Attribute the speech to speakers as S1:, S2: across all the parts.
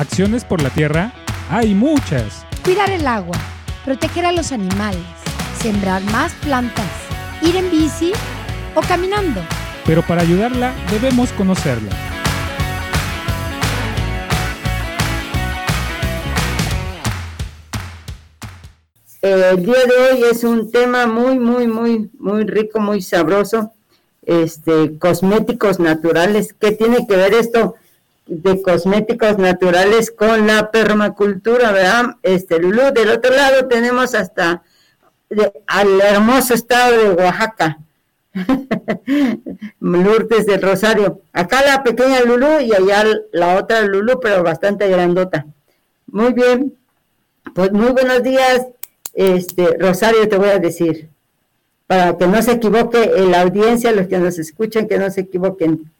S1: Acciones por la tierra hay muchas.
S2: Cuidar el agua, proteger a los animales, sembrar más plantas, ir en bici o caminando.
S1: Pero para ayudarla debemos conocerla.
S3: el día de hoy es un tema muy, muy, muy, muy rico, muy sabroso. Este, cosméticos naturales. ¿Qué tiene que ver esto de cosméticos naturales con la permacultura, verdad? Este, Lulú, del otro lado tenemos hasta al hermoso estado de Oaxaca. Lourdes del Rosario. Acá la pequeña Lulú y allá la otra Lulú, pero bastante grandota. Muy bien. Pues muy buenos días, este, Rosario, te voy a decir, para que no se equivoque la audiencia, los que nos escuchan, que no se equivoquen.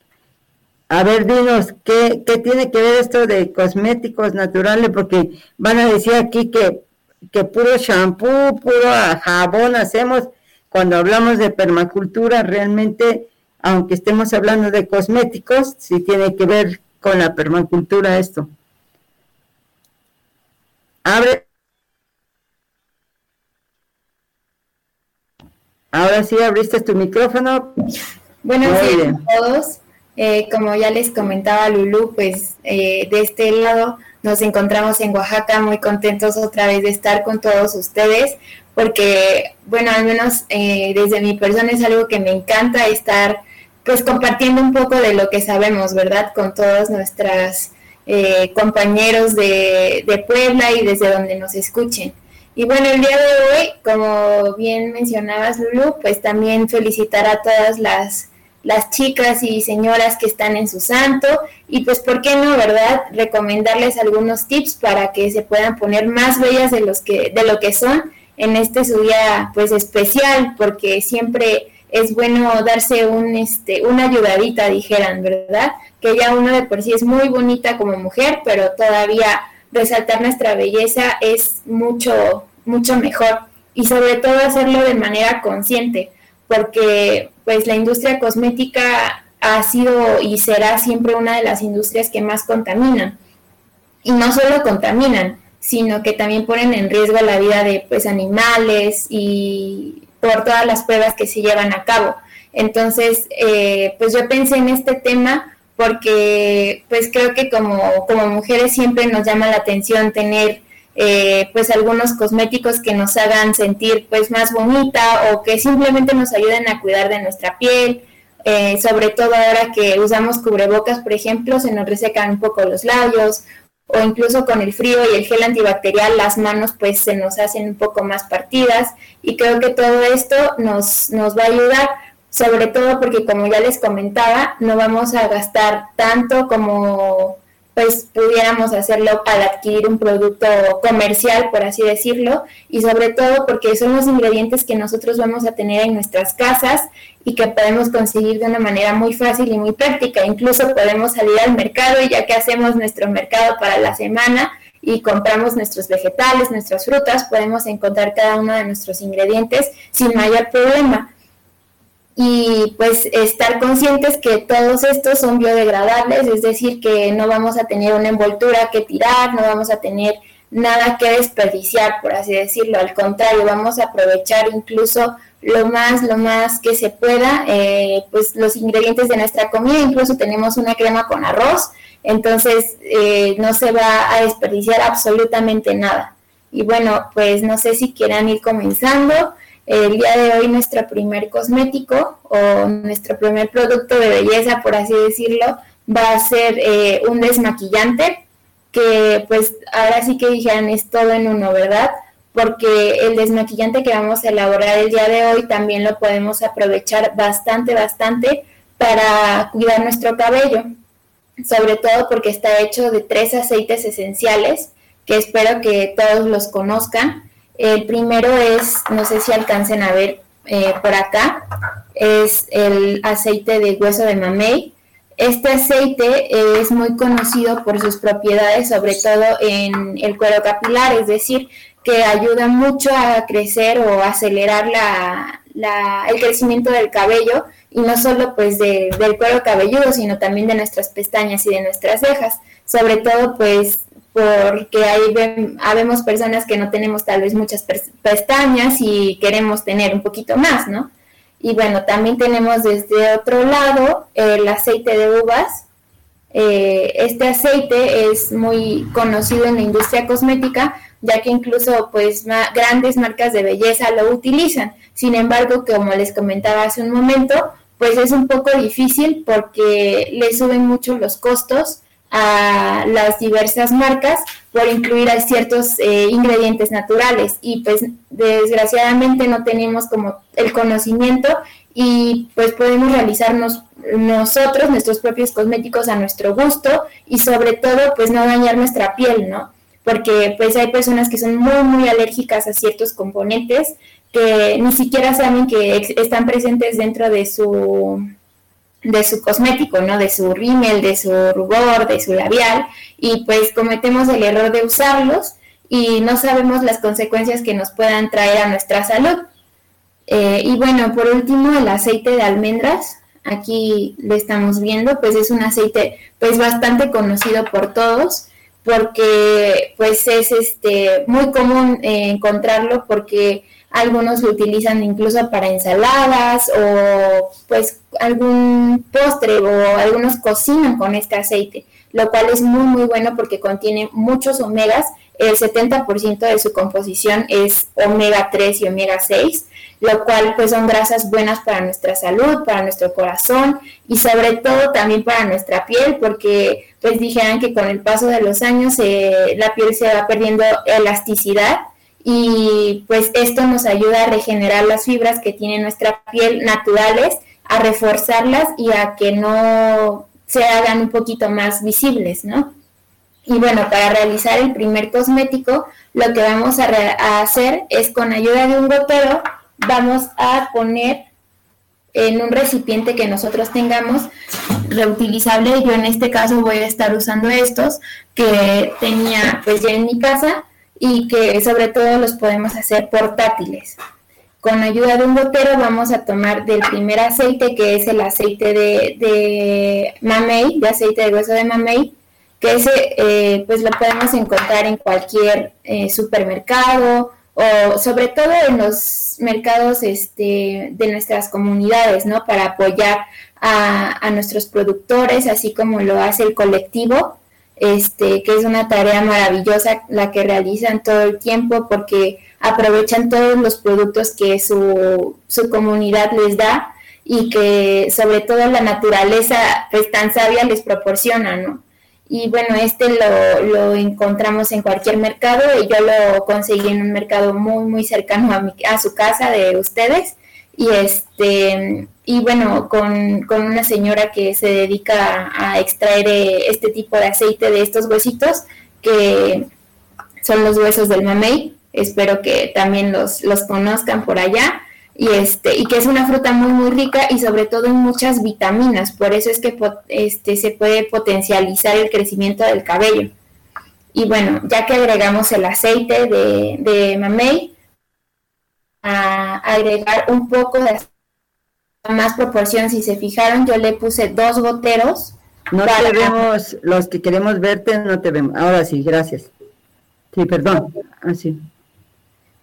S3: A ver, dinos, ¿qué, ¿qué tiene que ver esto de cosméticos naturales? Porque van a decir aquí que, que puro shampoo, puro jabón hacemos. Cuando hablamos de permacultura, realmente, aunque estemos hablando de cosméticos, sí tiene que ver con la permacultura esto. Abre Ahora sí abriste tu micrófono.
S4: Buenos días a todos. Eh, como ya les comentaba Lulu, pues eh, de este lado nos encontramos en Oaxaca muy contentos otra vez de estar con todos ustedes, porque, bueno, al menos eh, desde mi persona es algo que me encanta estar pues compartiendo un poco de lo que sabemos, ¿verdad? Con todos nuestros compañeros de, de Puebla y desde donde nos escuchen. Y bueno, el día de hoy, como bien mencionabas, Lulu, pues también felicitar a todas las, las chicas y señoras que están en su santo y pues, ¿por qué no, verdad? Recomendarles algunos tips para que se puedan poner más bellas de, los que, de lo que son en este su día pues especial, porque siempre es bueno darse un, este, una ayudadita, dijeran, ¿verdad? Que ya uno de por sí es muy bonita como mujer, pero todavía resaltar nuestra belleza es mucho, mucho mejor y sobre todo hacerlo de manera consciente, porque pues la industria cosmética ha sido y será siempre una de las industrias que más contaminan. Y no solo contaminan, sino que también ponen en riesgo la vida de pues animales y por todas las pruebas que se llevan a cabo. Entonces, eh, pues yo pensé en este tema porque pues creo que como, como mujeres siempre nos llama la atención tener eh, pues algunos cosméticos que nos hagan sentir pues más bonita o que simplemente nos ayuden a cuidar de nuestra piel, eh, sobre todo ahora que usamos cubrebocas, por ejemplo, se nos resecan un poco los labios o incluso con el frío y el gel antibacterial las manos pues se nos hacen un poco más partidas. Y creo que todo esto nos, nos va a ayudar sobre todo porque como ya les comentaba, no vamos a gastar tanto como pues pudiéramos hacerlo al adquirir un producto comercial, por así decirlo, y sobre todo porque son los ingredientes que nosotros vamos a tener en nuestras casas y que podemos conseguir de una manera muy fácil y muy práctica. Incluso podemos salir al mercado y ya que hacemos nuestro mercado para la semana y compramos nuestros vegetales, nuestras frutas, podemos encontrar cada uno de nuestros ingredientes sin mayor problema y pues estar conscientes que todos estos son biodegradables, es decir, que no vamos a tener una envoltura que tirar, no vamos a tener nada que desperdiciar, por así decirlo, al contrario, vamos a aprovechar incluso lo más, lo más que se pueda, eh, pues los ingredientes de nuestra comida, incluso tenemos una crema con arroz, entonces eh, no se va a desperdiciar absolutamente nada. Y bueno, pues no sé si quieran ir comenzando. El día de hoy nuestro primer cosmético o nuestro primer producto de belleza, por así decirlo, va a ser eh, un desmaquillante que pues ahora sí que dijeran es todo en uno, ¿verdad? Porque el desmaquillante que vamos a elaborar el día de hoy también lo podemos aprovechar bastante, bastante para cuidar nuestro cabello, sobre todo porque está hecho de tres aceites esenciales que espero que todos los conozcan el primero es, no sé si alcancen a ver eh, por acá, es el aceite de hueso de mamey. Este aceite es muy conocido por sus propiedades, sobre todo en el cuero capilar, es decir, que ayuda mucho a crecer o acelerar la, el crecimiento del cabello y no solo pues del cuero cabelludo, sino también de nuestras pestañas y de nuestras cejas. Sobre todo pues porque ahí habemos personas que no tenemos tal vez muchas pestañas y queremos tener un poquito más, ¿no? Y bueno, también tenemos desde otro lado el aceite de uvas. Eh, este aceite es muy conocido en la industria cosmética, ya que incluso pues grandes marcas de belleza lo utilizan. Sin embargo, como les comentaba hace un momento, pues es un poco difícil porque le suben mucho los costos a las diversas marcas por incluir a ciertos eh, ingredientes naturales y pues desgraciadamente no tenemos como el conocimiento y pues podemos realizarnos nosotros nuestros propios cosméticos a nuestro gusto y sobre todo pues no dañar nuestra piel, ¿no? Porque pues hay personas que son muy muy alérgicas a ciertos componentes que ni siquiera saben que están presentes dentro de su de su cosmético, ¿no? De su rímel, de su rubor, de su labial, y pues cometemos el error de usarlos y no sabemos las consecuencias que nos puedan traer a nuestra salud. Eh, y bueno, por último, el aceite de almendras, aquí lo estamos viendo, pues es un aceite pues bastante conocido por todos, porque pues es este muy común eh, encontrarlo porque algunos lo utilizan incluso para ensaladas o pues algún postre o algunos cocinan con este aceite, lo cual es muy muy bueno porque contiene muchos omegas, el 70% de su composición es omega 3 y omega 6, lo cual pues son grasas buenas para nuestra salud, para nuestro corazón y sobre todo también para nuestra piel porque pues dijeron que con el paso de los años eh, la piel se va perdiendo elasticidad y pues esto nos ayuda a regenerar las fibras que tiene nuestra piel naturales, a reforzarlas y a que no se hagan un poquito más visibles, ¿no? Y bueno, para realizar el primer cosmético, lo que vamos a, hacer es con ayuda de un gotero, vamos a poner en un recipiente que nosotros tengamos reutilizable. Yo en este caso voy a estar usando estos que tenía pues ya en mi casa y que sobre todo los podemos hacer portátiles. Con ayuda de un gotero vamos a tomar del primer aceite, que es el aceite de, de mamey, de aceite de hueso de mamey, que ese eh, pues lo podemos encontrar en cualquier eh, supermercado o sobre todo en los mercados este, de nuestras comunidades, ¿no? Para apoyar a, a nuestros productores, así como lo hace el colectivo este, que es una tarea maravillosa la que realizan todo el tiempo porque aprovechan todos los productos que su, su comunidad les da y que sobre todo la naturaleza pues tan sabia les proporciona, ¿no? Y bueno, este lo, lo encontramos en cualquier mercado y yo lo conseguí en un mercado muy, muy cercano a, mi, a su casa de ustedes y este y bueno con, una señora que se dedica a, extraer eh, este tipo de aceite de estos huesitos que son los huesos del mamey. Espero que también los, los conozcan por allá. Y este y que es una fruta muy muy rica y sobre todo en muchas vitaminas. Por eso es que este se puede potencializar el crecimiento del cabello. Y bueno ya que agregamos el aceite de, de mamey a agregar un poco de más proporción. Si se fijaron, yo le puse dos goteros.
S3: No te vemos, los que queremos verte no te vemos. Ahora sí, gracias. Sí, perdón. Así. Ah,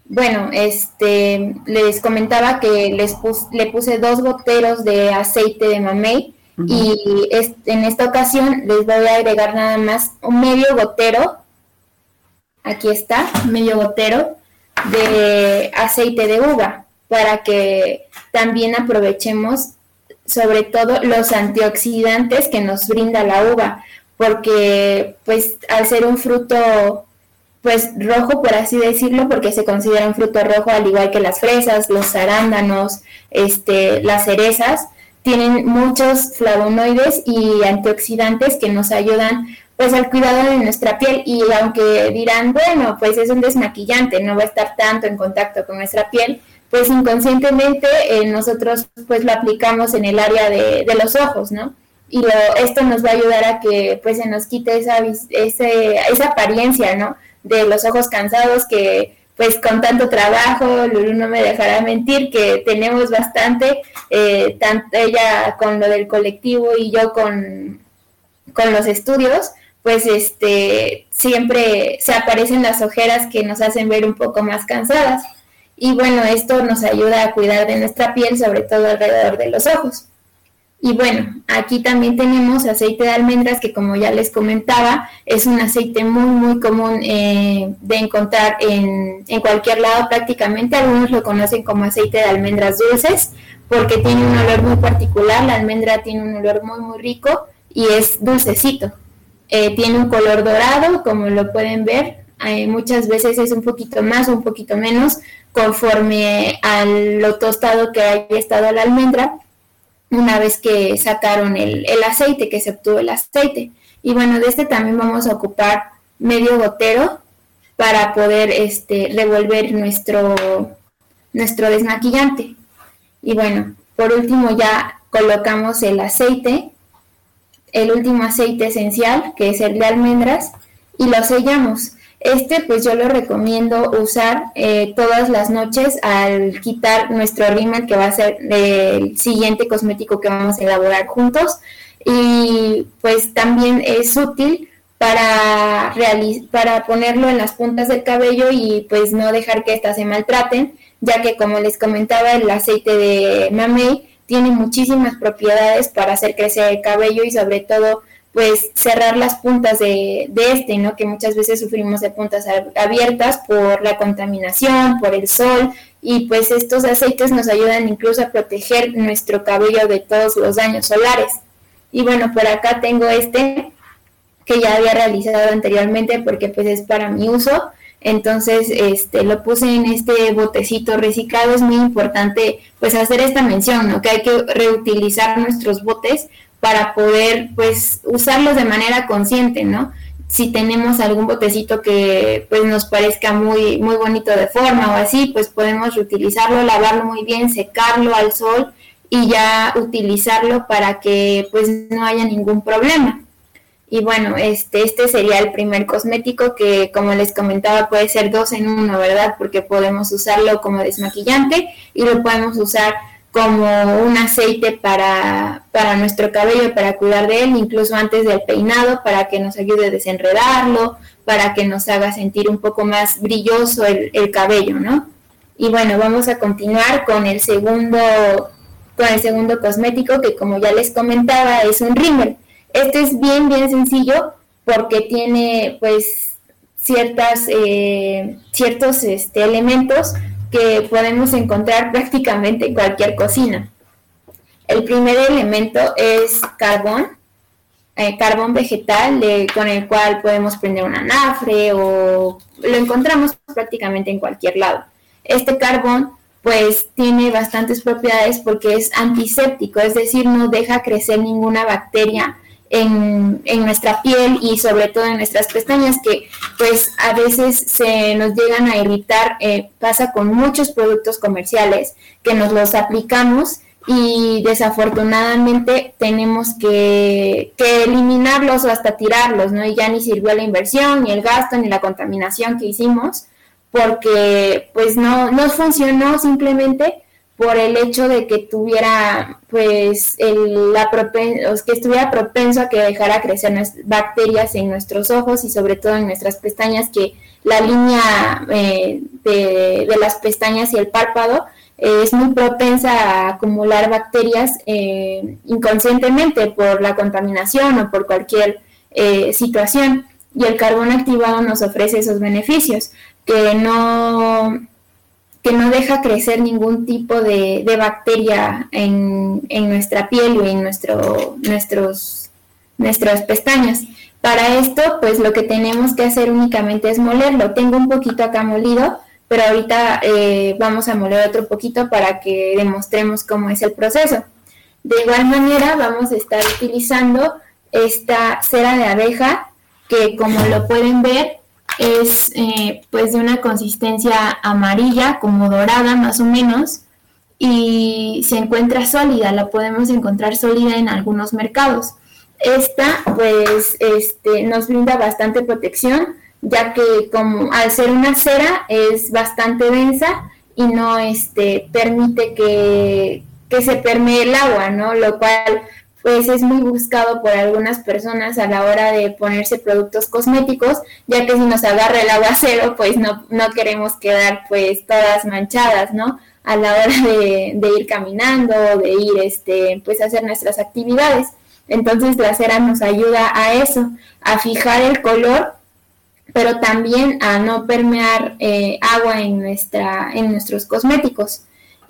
S4: bueno, este, les comentaba que les le puse dos goteros de aceite de mamey y en esta ocasión les voy a agregar nada más un medio gotero. Aquí está, medio gotero de aceite de uva para que también aprovechemos sobre todo los antioxidantes que nos brinda la uva, porque pues al ser un fruto pues rojo por así decirlo, porque se considera un fruto rojo al igual que las fresas, los arándanos, este, las cerezas, tienen muchos flavonoides y antioxidantes que nos ayudan pues al cuidado de nuestra piel y aunque dirán, bueno, pues es un desmaquillante, no va a estar tanto en contacto con nuestra piel, pues inconscientemente eh, nosotros pues lo aplicamos en el área de, los ojos, ¿no? Y esto nos va a ayudar a que pues se nos quite esa, ese, esa apariencia, ¿no? De los ojos cansados que pues con tanto trabajo, Lulu no me dejará mentir que tenemos bastante, eh, tanto ella con lo del colectivo y yo con, con los estudios, pues este, siempre se aparecen las ojeras que nos hacen ver un poco más cansadas. Y bueno, esto nos ayuda a cuidar de nuestra piel, sobre todo alrededor de los ojos. Y bueno, aquí también tenemos aceite de almendras que como ya les comentaba, es un aceite muy muy común eh, de encontrar en, en, cualquier lado prácticamente. Algunos lo conocen como aceite de almendras dulces porque tiene un olor muy particular. La almendra tiene un olor muy muy rico y es dulcecito. Eh, tiene un color dorado, como lo pueden ver. Eh, muchas veces es un poquito más o un poquito menos conforme a lo tostado que haya estado la almendra una vez que sacaron el, aceite, que se obtuvo el aceite. Y bueno, de este también vamos a ocupar medio gotero para poder este, revolver nuestro, nuestro desmaquillante. Y bueno, por último ya colocamos el aceite, el último aceite esencial, que es el de almendras, y lo sellamos. Este pues yo lo recomiendo usar eh, todas las noches al quitar nuestro rímel que va a ser el siguiente cosmético que vamos a elaborar juntos y pues también es útil para, para ponerlo en las puntas del cabello y pues no dejar que éstas se maltraten ya que como les comentaba el aceite de mamey tiene muchísimas propiedades para hacer crecer el cabello y sobre todo pues cerrar las puntas de, este, ¿no? Que muchas veces sufrimos de puntas abiertas por la contaminación, por el sol, y pues estos aceites nos ayudan incluso a proteger nuestro cabello de todos los daños solares. Y bueno, por acá tengo este que ya había realizado anteriormente porque pues es para mi uso. Entonces, este, lo puse en este botecito reciclado. Es muy importante, pues, hacer esta mención, ¿no? Que hay que reutilizar nuestros botes para poder pues usarlos de manera consciente, ¿no? Si tenemos algún botecito que pues nos parezca muy muy bonito de forma o así, pues podemos reutilizarlo, lavarlo muy bien, secarlo al sol y ya utilizarlo para que pues no haya ningún problema. Y bueno, este, este sería el primer cosmético que, como les comentaba, puede ser dos en uno, ¿verdad? Porque podemos usarlo como desmaquillante y lo podemos usar como un aceite para, para nuestro cabello, para cuidar de él, incluso antes del peinado, para que nos ayude a desenredarlo, para que nos haga sentir un poco más brilloso el, cabello, ¿no? Y bueno, vamos a continuar con el segundo, con el segundo cosmético que como ya les comentaba es un rímel. Este es bien, bien sencillo porque tiene pues ciertas, eh, ciertos este, elementos que podemos encontrar prácticamente en cualquier cocina. El primer elemento es carbón, eh, carbón vegetal con el cual podemos prender un anafre o lo encontramos prácticamente en cualquier lado. Este carbón pues tiene bastantes propiedades porque es antiséptico, es decir, no deja crecer ninguna bacteria en, nuestra piel y sobre todo en nuestras pestañas que pues a veces se nos llegan a irritar, eh, pasa con muchos productos comerciales que nos los aplicamos y desafortunadamente tenemos que, que, eliminarlos o hasta tirarlos, ¿no? Y ya ni sirvió la inversión, ni el gasto, ni la contaminación que hicimos, porque pues no, no funcionó simplemente por el hecho de que tuviera, pues, el, la que estuviera propenso a que dejara crecer bacterias en nuestros ojos y sobre todo en nuestras pestañas, que la línea eh, de, las pestañas y el párpado eh, es muy propensa a acumular bacterias eh, inconscientemente por la contaminación o por cualquier situación. Y el carbón activado nos ofrece esos beneficios, que no que no deja crecer ningún tipo de, bacteria en, nuestra piel o en nuestro, nuestros, nuestras pestañas. Para esto, pues lo que tenemos que hacer únicamente es molerlo. Tengo un poquito acá molido, pero ahorita eh, vamos a moler otro poquito para que demostremos cómo es el proceso. De igual manera, vamos a estar utilizando esta cera de abeja, que como lo pueden ver, es eh, pues de una consistencia amarilla, como dorada más o menos, y se encuentra sólida, la podemos encontrar sólida en algunos mercados. Esta pues este, nos brinda bastante protección, ya que como al ser una cera es bastante densa y no este, permite que, que se permee el agua, ¿no? Lo cual pues es muy buscado por algunas personas a la hora de ponerse productos cosméticos, ya que si nos agarra el aguacero, pues no, no queremos quedar pues todas manchadas, ¿no? A la hora de, ir caminando, de ir este, pues hacer nuestras actividades. Entonces la cera nos ayuda a eso, a fijar el color, pero también a no permear eh, agua en, nuestra, en nuestros cosméticos.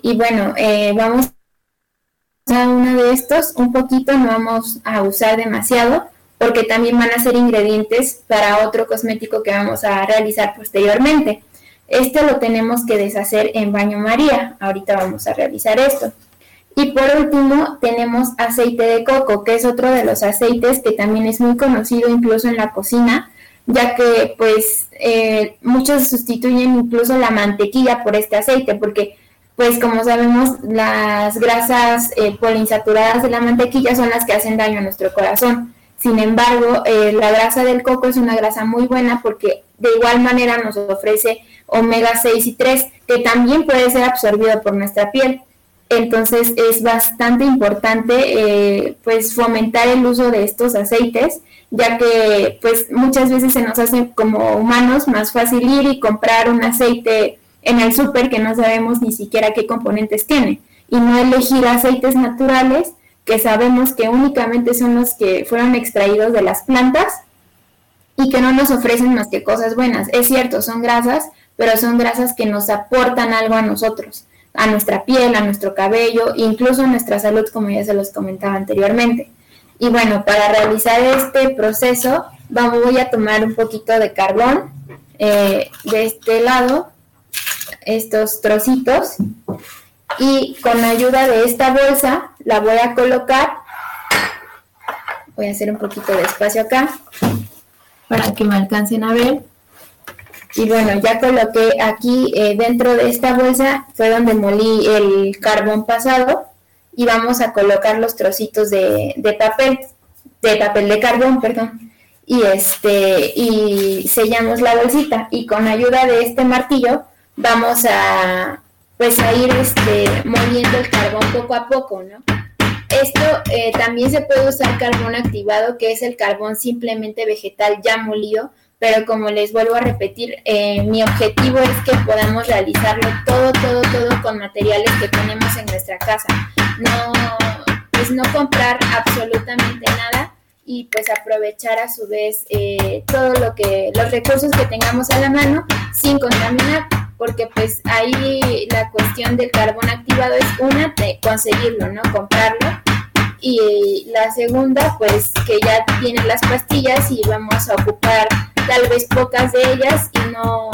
S4: Y bueno, eh, vamos a uno de estos, un poquito, no vamos a usar demasiado, porque también van a ser ingredientes para otro cosmético que vamos a realizar posteriormente. Este lo tenemos que deshacer en baño María. Ahorita vamos a realizar esto. Y por último tenemos aceite de coco, que es otro de los aceites que también es muy conocido incluso en la cocina, ya que pues eh, muchos sustituyen incluso la mantequilla por este aceite, porque pues como sabemos las grasas eh, poliinsaturadas de la mantequilla son las que hacen daño a nuestro corazón. Sin embargo, eh, la grasa del coco es una grasa muy buena porque de igual manera nos ofrece omega 6 y 3, que también puede ser absorbido por nuestra piel. Entonces es bastante importante eh, pues fomentar el uso de estos aceites, ya que pues muchas veces se nos hace como humanos más fácil ir y comprar un aceite en el súper que no sabemos ni siquiera qué componentes tiene y no elegir aceites naturales que sabemos que únicamente son los que fueron extraídos de las plantas y que no nos ofrecen más que cosas buenas. Es cierto, son grasas, pero son grasas que nos aportan algo a nosotros a nuestra piel, a nuestro cabello, incluso a nuestra salud, como ya se los comentaba anteriormente. Y bueno, para realizar este proceso, voy a tomar un poquito de carbón eh, de este lado, estos trocitos, y con ayuda de esta bolsa la voy a colocar. Voy a hacer un poquito de espacio acá para que me alcancen a ver. Y bueno, ya coloqué aquí eh, dentro de esta bolsa, fue donde molí el carbón pasado y vamos a colocar los trocitos de, papel, de papel de carbón, perdón. Y este, y sellamos la bolsita y con ayuda de este martillo vamos a pues a ir este, moliendo el carbón poco a poco, ¿no? Esto eh, también se puede usar carbón activado, que es el carbón simplemente vegetal ya molido, pero como les vuelvo a repetir, eh, mi objetivo es que podamos realizarlo todo, todo, todo con materiales que tenemos en nuestra casa. No, pues no comprar absolutamente nada y pues aprovechar a su vez eh, todo lo que, los recursos que tengamos a la mano sin contaminar, porque pues ahí la cuestión del carbón activado es una, de conseguirlo, ¿no? Comprarlo y la segunda pues que ya tienen las pastillas y vamos a ocupar tal vez pocas de ellas y no,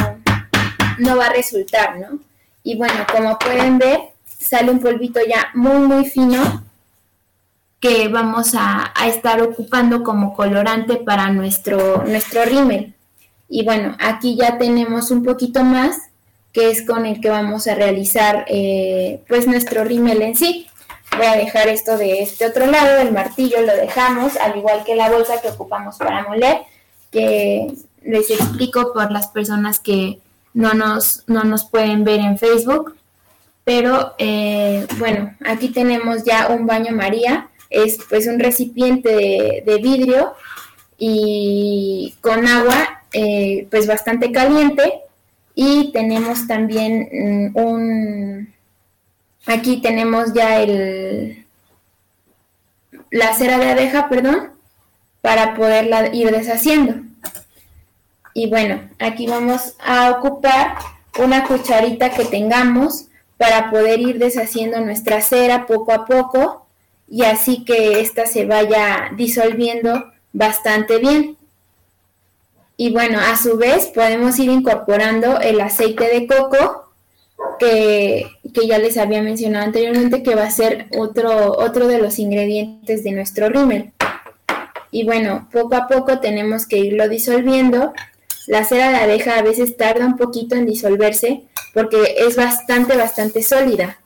S4: no va a resultar, ¿no? Y bueno, como pueden ver, sale un polvito ya muy, muy fino que vamos a, estar ocupando como colorante para nuestro, nuestro rímel. Y bueno, aquí ya tenemos un poquito más, que es con el que vamos a realizar eh, pues nuestro rímel en sí. Voy a dejar esto de este otro lado, el martillo lo dejamos, al igual que la bolsa que ocupamos para moler, que les explico por las personas que no nos, no nos pueden ver en Facebook. Pero eh, bueno, aquí tenemos ya un baño María, es pues un recipiente de, vidrio y con agua eh, pues bastante caliente y tenemos también mm, un Aquí tenemos ya el, la cera de abeja, perdón, para poderla ir deshaciendo. Y bueno, aquí vamos a ocupar una cucharita que tengamos para poder ir deshaciendo nuestra cera poco a poco y así que ésta se vaya disolviendo bastante bien. Y bueno, a su vez podemos ir incorporando el aceite de coco que, ya les había mencionado anteriormente, que va a ser otro, otro de los ingredientes de nuestro rímel. Y bueno, poco a poco tenemos que irlo disolviendo. La cera de abeja a veces tarda un poquito en disolverse porque es bastante, bastante sólida.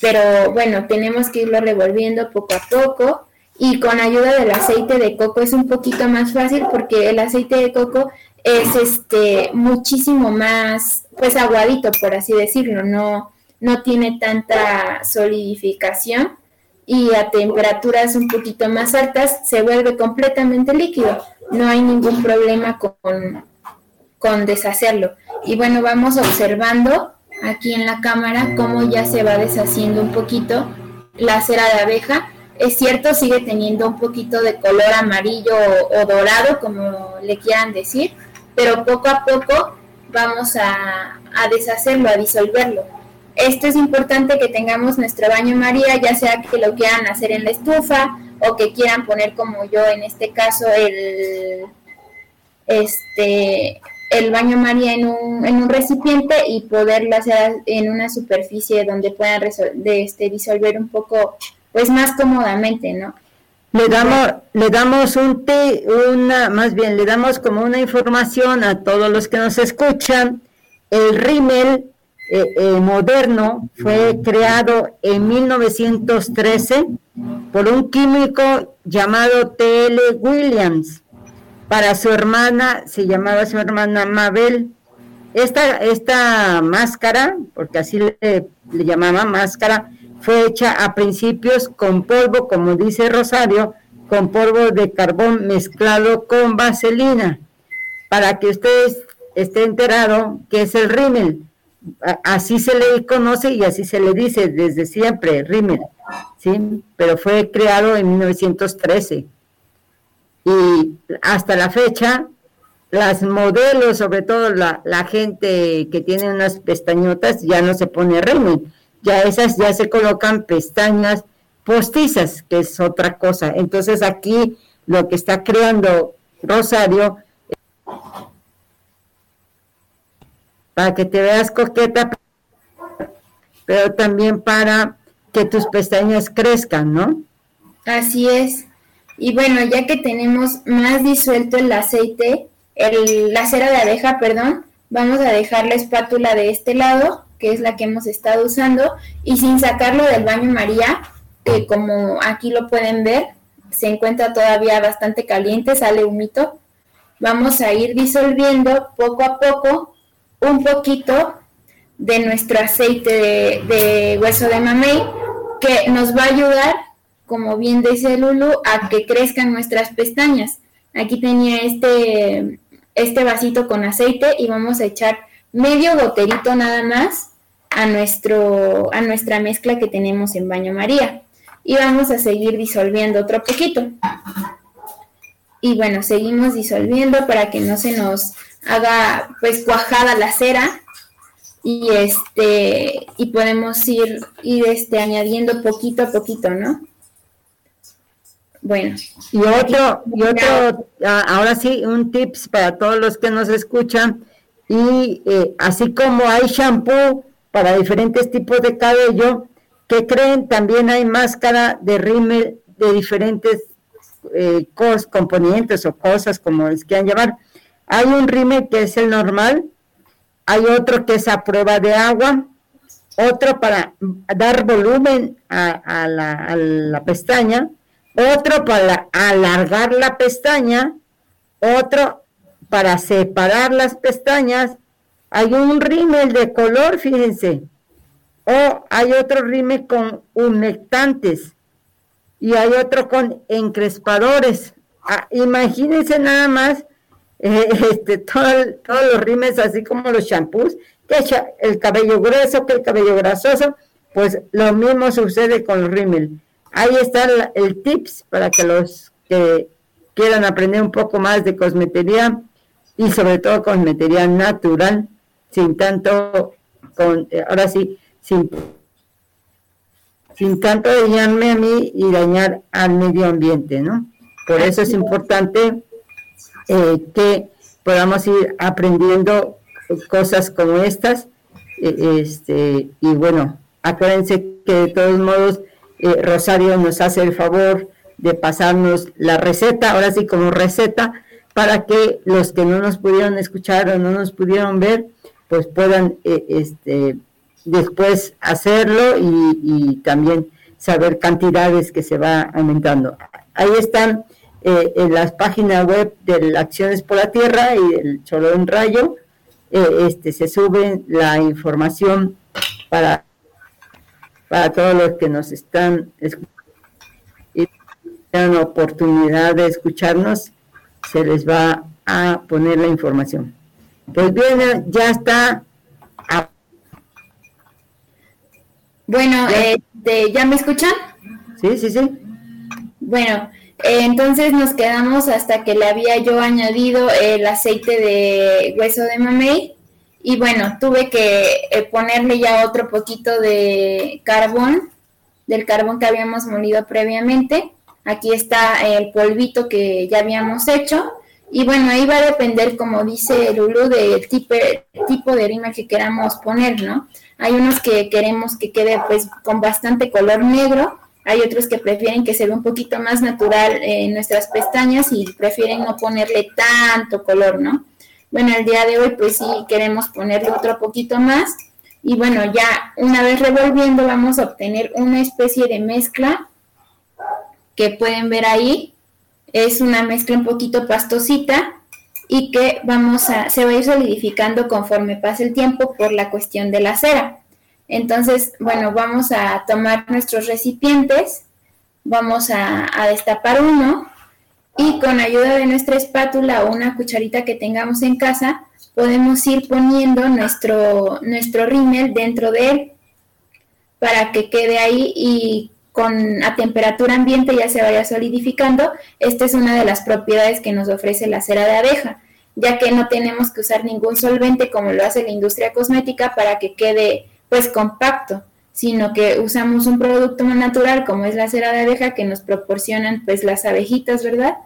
S4: Pero bueno, tenemos que irlo revolviendo poco a poco y con ayuda del aceite de coco es un poquito más fácil porque el aceite de coco es este muchísimo más pues aguadito por así decirlo, no, no tiene tanta solidificación y a temperaturas un poquito más altas se vuelve completamente líquido. No hay ningún problema con, con deshacerlo. Y bueno, vamos observando aquí en la cámara cómo ya se va deshaciendo un poquito la cera de abeja. Es cierto, sigue teniendo un poquito de color amarillo o, dorado, como le quieran decir, pero poco a poco vamos a, deshacerlo, a disolverlo. Esto es importante que tengamos nuestro baño María, ya sea que lo quieran hacer en la estufa o que quieran poner como yo en este caso el este el baño María en un, en un recipiente y poderlo hacer en una superficie donde puedan este, disolver un poco, pues más cómodamente, ¿no?
S3: Le damos, le damos un té, una, más bien, le damos como una información a todos los que nos escuchan. El rímel eh, eh, moderno fue creado en 1913 por un químico llamado T.L. Williams para su hermana, se llamaba su hermana Mabel. Esta, esta máscara, porque así le, le llamaba máscara, fue hecha a principios con polvo, como dice Rosario, con polvo de carbón mezclado con vaselina, para que ustedes estén enterados que es el rímel. Así se le conoce y así se le dice desde siempre, rímel, ¿sí? Pero fue creado en 1913 y hasta la fecha las modelos, sobre todo la, gente que tiene unas pestañotas, ya no se pone rímel, ya esas ya se colocan pestañas postizas, que es otra cosa. Entonces aquí lo que está creando Rosario, para que te veas coqueta, pero también para que tus pestañas crezcan, ¿no?
S4: Así es. Y bueno, ya que tenemos más disuelto el aceite, el, la cera de abeja, perdón, vamos a dejar la espátula de este lado, que es la que hemos estado usando, y sin sacarlo del baño María, que como aquí lo pueden ver, se encuentra todavía bastante caliente, sale humito. Vamos a ir disolviendo poco a poco un poquito de nuestro aceite de, de hueso de mamey, que nos va a ayudar como bien dice Lulu, a que crezcan nuestras pestañas. Aquí tenía este, este vasito con aceite y vamos a echar medio goterito nada más a, nuestro, a nuestra mezcla que tenemos en baño María. Y vamos a seguir disolviendo otro poquito. Y bueno, seguimos disolviendo para que no se nos haga pues cuajada la cera y este y podemos ir, este añadiendo poquito a poquito, ¿no?
S3: Bueno. Y otro, y otro, ahora sí, un tips para todos los que nos escuchan. Y eh, así como hay shampoo para diferentes tipos de cabello, que creen también hay máscara de rímel de diferentes eh, componentes o cosas como les quieran llamar. Hay un rímel que es el normal, hay otro que es a prueba de agua, otro para dar volumen a, la, a la pestaña, otro para alargar la pestaña, otro para separar las pestañas. Hay un rímel de color, fíjense. O hay otro rímel con humectantes y hay otro con encrespadores. Ah, imagínense nada más este, todos los rímels, así como los shampoos, que el cabello grueso, que el cabello grasoso, pues lo mismo sucede con los rímel. Ahí está el, tips para que los que quieran aprender un poco más de cosmetería y sobre todo cosmetería natural, sin tanto, con, eh, ahora sí, sin, sin tanto dañarme a mí y dañar al medio ambiente, ¿no? Por eso es importante eh, que podamos ir aprendiendo cosas como estas. Eh, este, y bueno, acuérdense que de todos modos eh, Rosario nos hace el favor de pasarnos la receta, ahora sí como receta, para que los que no nos pudieron escuchar o no nos pudieron ver, pues puedan eh, este, después hacerlo y, también saber cantidades que se va aumentando. Ahí están eh, en las páginas web de Acciones por la Tierra y del Cholo en Rayo, este, se sube la información para para todos los que nos están tengan oportunidad de escucharnos, se les va a poner la información. Pues bien, ya está.
S4: Bueno, este, ¿ya me escuchan?
S3: Sí, sí, sí.
S4: Bueno, eh, entonces nos quedamos hasta que le había yo añadido el aceite de hueso de mamey y bueno, tuve que eh, ponerle ya otro poquito de carbón, del carbón que habíamos molido previamente. Aquí está el polvito que ya habíamos hecho. Y bueno, ahí va a depender, como dice Lulu, del tipo, tipo de rima que queramos poner, ¿no? Hay unos que queremos que quede pues con bastante color negro, hay otros que prefieren que se vea un poquito más natural en nuestras pestañas y prefieren no ponerle tanto color, ¿no? Bueno, el día de hoy pues sí queremos ponerle otro poquito más y bueno, ya una vez revolviendo vamos a obtener una especie de mezcla que pueden ver ahí. Es una mezcla un poquito pastosita y que vamos a, se va a ir solidificando conforme pase el tiempo por la cuestión de la cera. Entonces, bueno, vamos a tomar nuestros recipientes, vamos a, destapar uno y con ayuda de nuestra espátula o una cucharita que tengamos en casa, podemos ir poniendo nuestro, nuestro rímel dentro de él para que quede ahí y con a temperatura ambiente ya se vaya solidificando. Esta es una de las propiedades que nos ofrece la cera de abeja, ya que no tenemos que usar ningún solvente como lo hace la industria cosmética para que quede pues compacto, sino que usamos un producto natural como es la cera de abeja que nos proporcionan pues las abejitas, ¿verdad?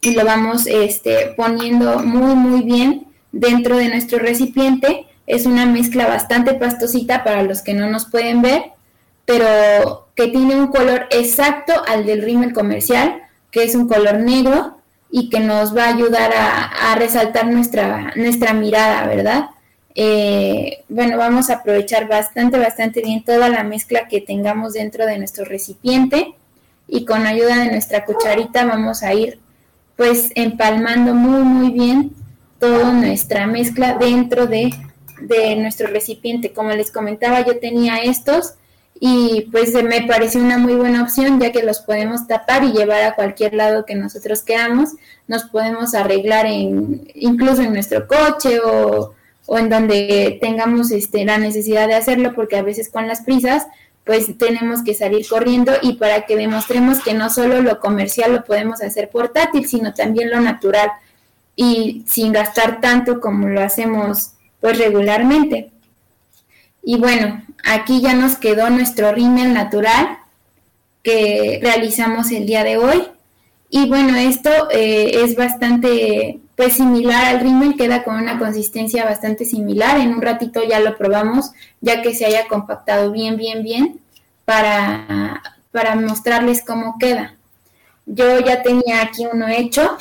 S4: Y lo vamos este, poniendo muy muy bien dentro de nuestro recipiente. Es una mezcla bastante pastosita para los que no nos pueden ver, pero que tiene un color exacto al del rímel comercial, que es un color negro y que nos va a ayudar a, resaltar nuestra, nuestra mirada, ¿verdad? Eh, bueno, vamos a aprovechar bastante, bastante bien toda la mezcla que tengamos dentro de nuestro recipiente y con ayuda de nuestra cucharita vamos a ir pues empalmando muy, muy bien toda nuestra mezcla dentro de, de nuestro recipiente. Como les comentaba, yo tenía estos y pues me pareció una muy buena opción ya que los podemos tapar y llevar a cualquier lado que nosotros queramos. Nos podemos arreglar en, incluso en nuestro coche o o en donde tengamos este, la necesidad de hacerlo, porque a veces con las prisas, pues tenemos que salir corriendo y para que demostremos que no solo lo comercial lo podemos hacer portátil, sino también lo natural y sin gastar tanto como lo hacemos pues regularmente. Y bueno, aquí ya nos quedó nuestro rímel natural que realizamos el día de hoy. Y bueno, esto eh, es bastante pues similar al rímel, queda con una consistencia bastante similar. En un ratito ya lo probamos, ya que se haya compactado bien, bien, bien, para, para mostrarles cómo queda. Yo ya tenía aquí uno hecho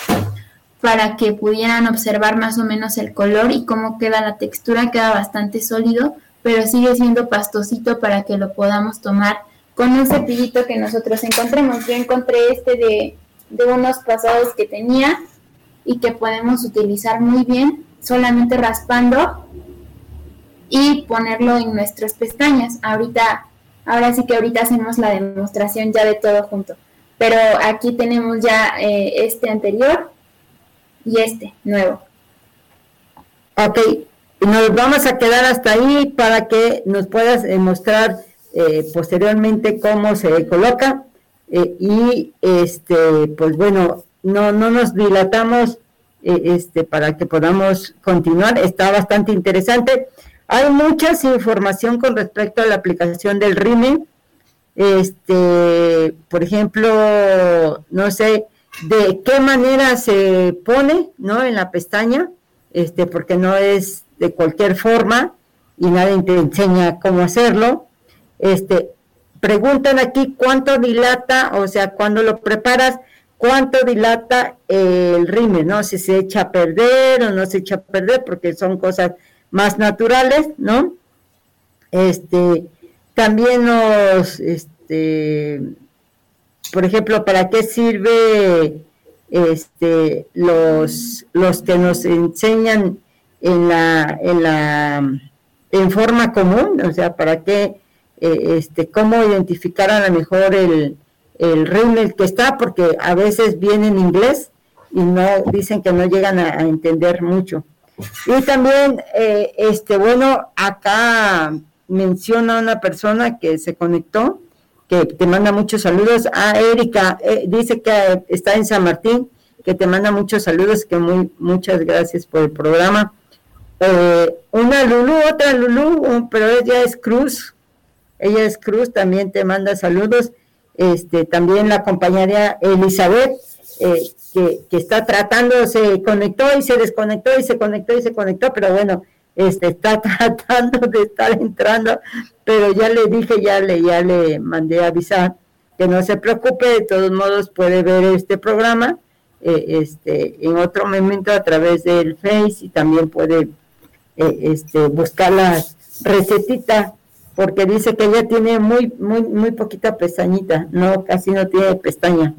S4: para que pudieran observar más o menos el color y cómo queda la textura, queda bastante sólido, pero sigue siendo pastosito para que lo podamos tomar con un cepillito que nosotros encontremos. Yo encontré este de, de unos pasados que tenía y que podemos utilizar muy bien solamente raspando y ponerlo en nuestras pestañas. Ahorita, ahora sí que ahorita hacemos la demostración ya de todo junto. Pero aquí tenemos ya eh, este anterior y este nuevo.
S3: Ok, nos vamos a quedar hasta ahí para que nos puedas eh, mostrar eh, posteriormente cómo se coloca y este pues bueno no, no nos dilatamos eh, este, para que podamos continuar. Está bastante interesante. Hay mucha información con respecto a la aplicación del RIME. Este, por ejemplo, no sé de qué manera se pone, ¿no? En la pestaña, este, porque no es de cualquier forma y nadie te enseña cómo hacerlo. Este, preguntan aquí cuánto dilata, o sea, cuando lo preparas, cuánto dilata el rímel, ¿no? Si se echa a perder o no se echa a perder, porque son cosas más naturales, ¿no? Este, también nos, este, por ejemplo, ¿para qué sirve este, los, los que nos enseñan en la, en la, en forma común? O sea, ¿para qué, eh, este, cómo identificar a lo mejor el, el rímel que está, porque a veces viene en inglés y no dicen que no llegan a, entender mucho. Y también, eh, este, bueno, acá menciona una persona que se conectó, que te manda muchos saludos. a ah, Erika eh, dice que está en San Martín, que te manda muchos saludos, que muy muchas gracias por el programa. Eh, una Lulu, otra Lulu, pero ella es Cruz, ella es Cruz, también te manda saludos. Este, también la compañera Elizabeth, eh, que, que, está tratando, se conectó y se desconectó y se conectó y se conectó, pero bueno, este, está tratando de estar entrando, pero ya le dije, ya le, ya le mandé avisar que no se preocupe, de todos modos puede ver este programa eh, este, en otro momento a través del Face y también puede eh, este, buscar la recetita porque dice que ella tiene muy, muy, muy poquita pestañita, no, casi no tiene pestaña.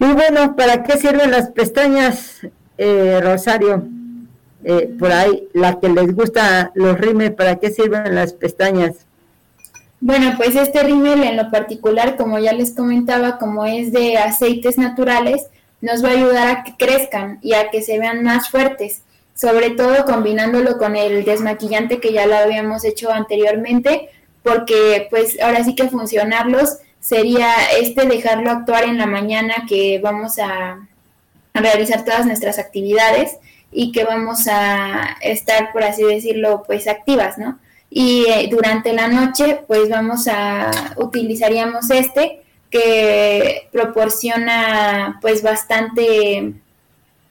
S3: Y bueno, ¿para qué sirven las pestañas, eh, Rosario? Eh, por ahí, la que les gusta los rímel, ¿para qué sirven las pestañas?
S4: Bueno, pues este rímel en lo particular, como ya les comentaba, como es de aceites naturales, nos va a ayudar a que crezcan y a que se vean más fuertes, sobre todo combinándolo con el desmaquillante que ya lo habíamos hecho anteriormente, porque pues ahora sí que funcionarlos sería este dejarlo actuar en la mañana que vamos a, realizar todas nuestras actividades y que vamos a estar, por así decirlo, pues activas, ¿no? Y eh, durante la noche, pues vamos a, utilizaríamos este que proporciona pues bastante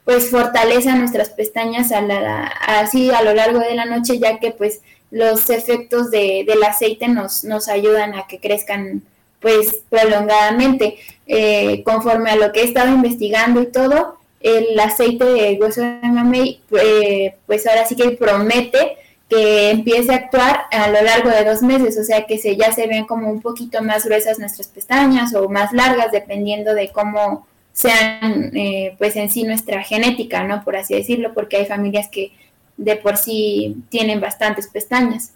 S4: pues fortaleza nuestras pestañas a la, así a lo largo de la noche ya que pues los efectos de, del aceite nos, nos ayudan a que crezcan pues prolongadamente. Eh, conforme a lo que he estado investigando y todo el aceite de hueso de mamey, eh, pues ahora sí que promete que empiece a actuar a lo largo de dos meses, o sea que se, ya se ven como un poquito más gruesas nuestras pestañas o más largas, dependiendo de cómo sean, eh, pues en sí nuestra genética, ¿no? Por así decirlo, porque hay familias que de por sí tienen bastantes pestañas.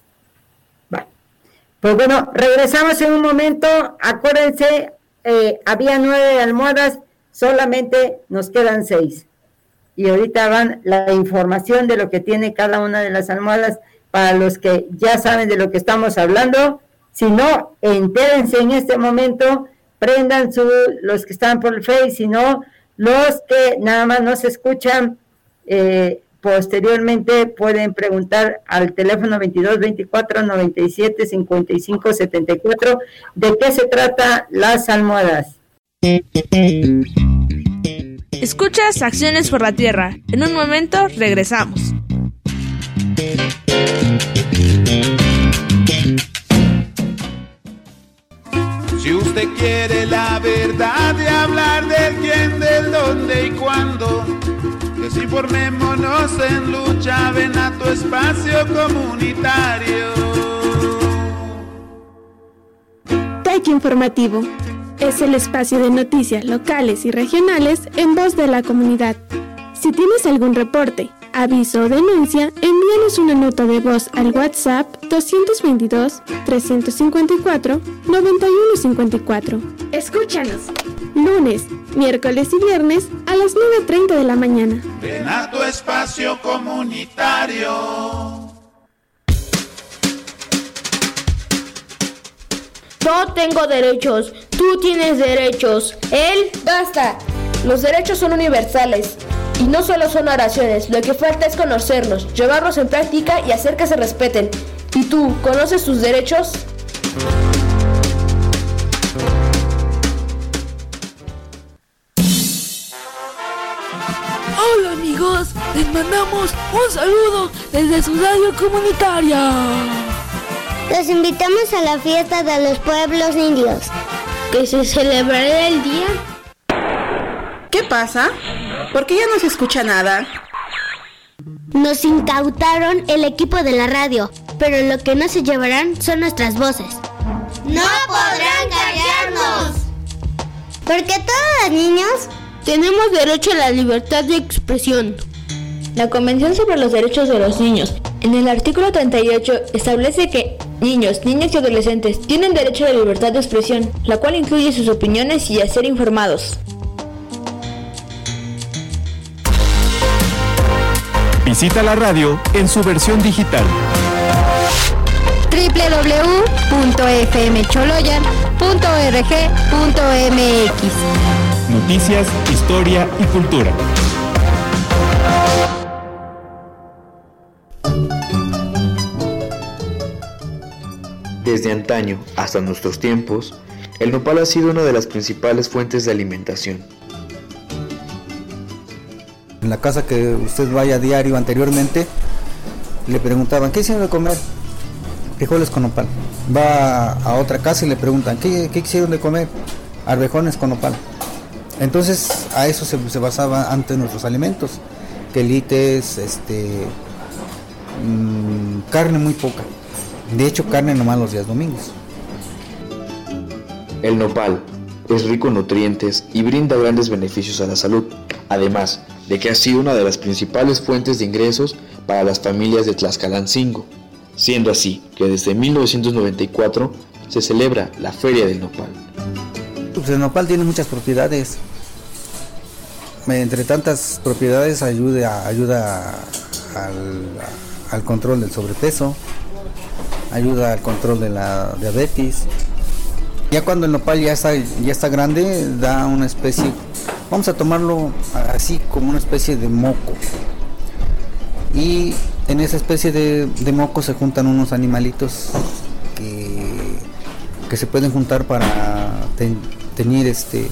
S3: Pues bueno, regresamos en un momento. Acuérdense, eh, había nueve almohadas solamente nos quedan seis. Y ahorita van la información de lo que tiene cada una de las almohadas para los que ya saben de lo que estamos hablando. Si no, entérense en este momento, prendan su, los que están por el Face, si no, los que nada más nos escuchan, eh, posteriormente pueden preguntar al teléfono 22 24 97 55 74 de qué se trata las almohadas.
S5: Escuchas Acciones por la Tierra. En un momento regresamos.
S6: Usted quiere la verdad de hablar del quién, del dónde y cuándo, desinformémonos en lucha, ven a tu espacio comunitario.
S7: Take informativo es el espacio de noticias locales y regionales en voz de la comunidad. Si tienes algún reporte, aviso o denuncia, envíanos una nota de voz al WhatsApp 222-354-9154. Escúchanos. Lunes, miércoles y viernes a las 9.30 de la mañana.
S6: Ven a tu espacio comunitario.
S8: Yo tengo derechos, tú tienes derechos, él...
S9: Basta, los derechos son universales y no solo son oraciones, lo que falta es conocerlos, llevarlos en práctica y hacer que se respeten. ¿Y tú, conoces tus derechos?
S10: Hola amigos, les mandamos un saludo desde su radio comunitaria.
S11: Los invitamos a la fiesta de los pueblos indios, que se celebrará el día.
S12: ¿Qué pasa? ¿Por qué ya no se escucha nada?
S11: Nos incautaron el equipo de la radio, pero lo que no se llevarán son nuestras voces.
S13: ¡No podrán callarnos!
S11: Porque todos los niños
S8: tenemos derecho a la libertad de expresión.
S14: La Convención sobre los Derechos de los Niños, en el artículo 38, establece que
S9: Niños, niñas y adolescentes tienen derecho a la libertad de expresión, la cual incluye sus opiniones y a ser informados.
S14: Visita la radio en su versión digital
S11: www.fmcholoyan.org.mx
S14: Noticias, historia y cultura.
S15: Desde antaño hasta nuestros tiempos, el nopal ha sido una de las principales fuentes de alimentación.
S16: En la casa que usted vaya a diario anteriormente, le preguntaban, ¿qué hicieron de comer? Frijoles con nopal. Va a otra casa y le preguntan, ¿qué, hicieron de comer? Arvejones con nopal. Entonces a eso se, se basaba antes nuestros alimentos. Quelites, este, mmm, carne muy poca. De hecho, carne nomás los días domingos.
S15: El nopal es rico en nutrientes y brinda grandes beneficios a la salud, además de que ha sido una de las principales fuentes de ingresos para las familias de Tlaxcalancingo, siendo así que desde 1994 se celebra la Feria del Nopal.
S16: Pues el nopal tiene muchas propiedades. Entre tantas propiedades ayuda, ayuda al, al control del sobrepeso, ayuda al control de la diabetes. Ya cuando el nopal ya está, ya está grande, da una especie, vamos a tomarlo así como una especie de moco. Y en esa especie de, moco se juntan unos animalitos que, que se pueden juntar para ten, teñir este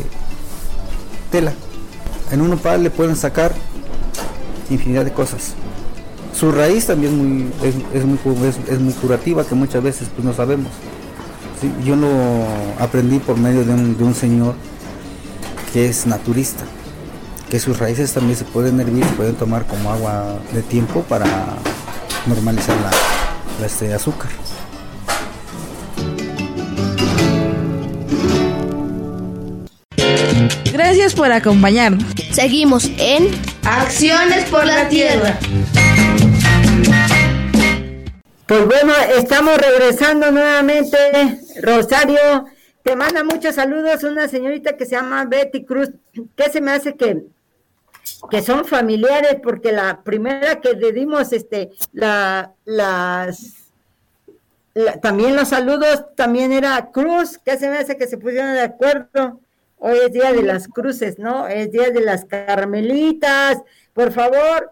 S16: tela. En un nopal le pueden sacar infinidad de cosas su raíz también es muy, es, muy, es, muy curativa, que muchas veces pues no sabemos. ¿Sí? Yo lo aprendí por medio de un, de un, señor que es naturista, que sus raíces también se pueden hervir, se pueden tomar como agua de tiempo para normalizar la, la este, azúcar.
S5: Gracias por acompañarnos.
S8: Seguimos en
S13: Acciones por la Tierra.
S3: Pues bueno, estamos regresando nuevamente. Rosario, te manda muchos saludos una señorita que se llama Betty Cruz, que se me hace que, que son familiares, porque la primera que le dimos este, la, las, la, también los saludos, también era Cruz, que se me hace que se pusieron de acuerdo. Hoy es día de las cruces, ¿no? Es día de las carmelitas. Por favor,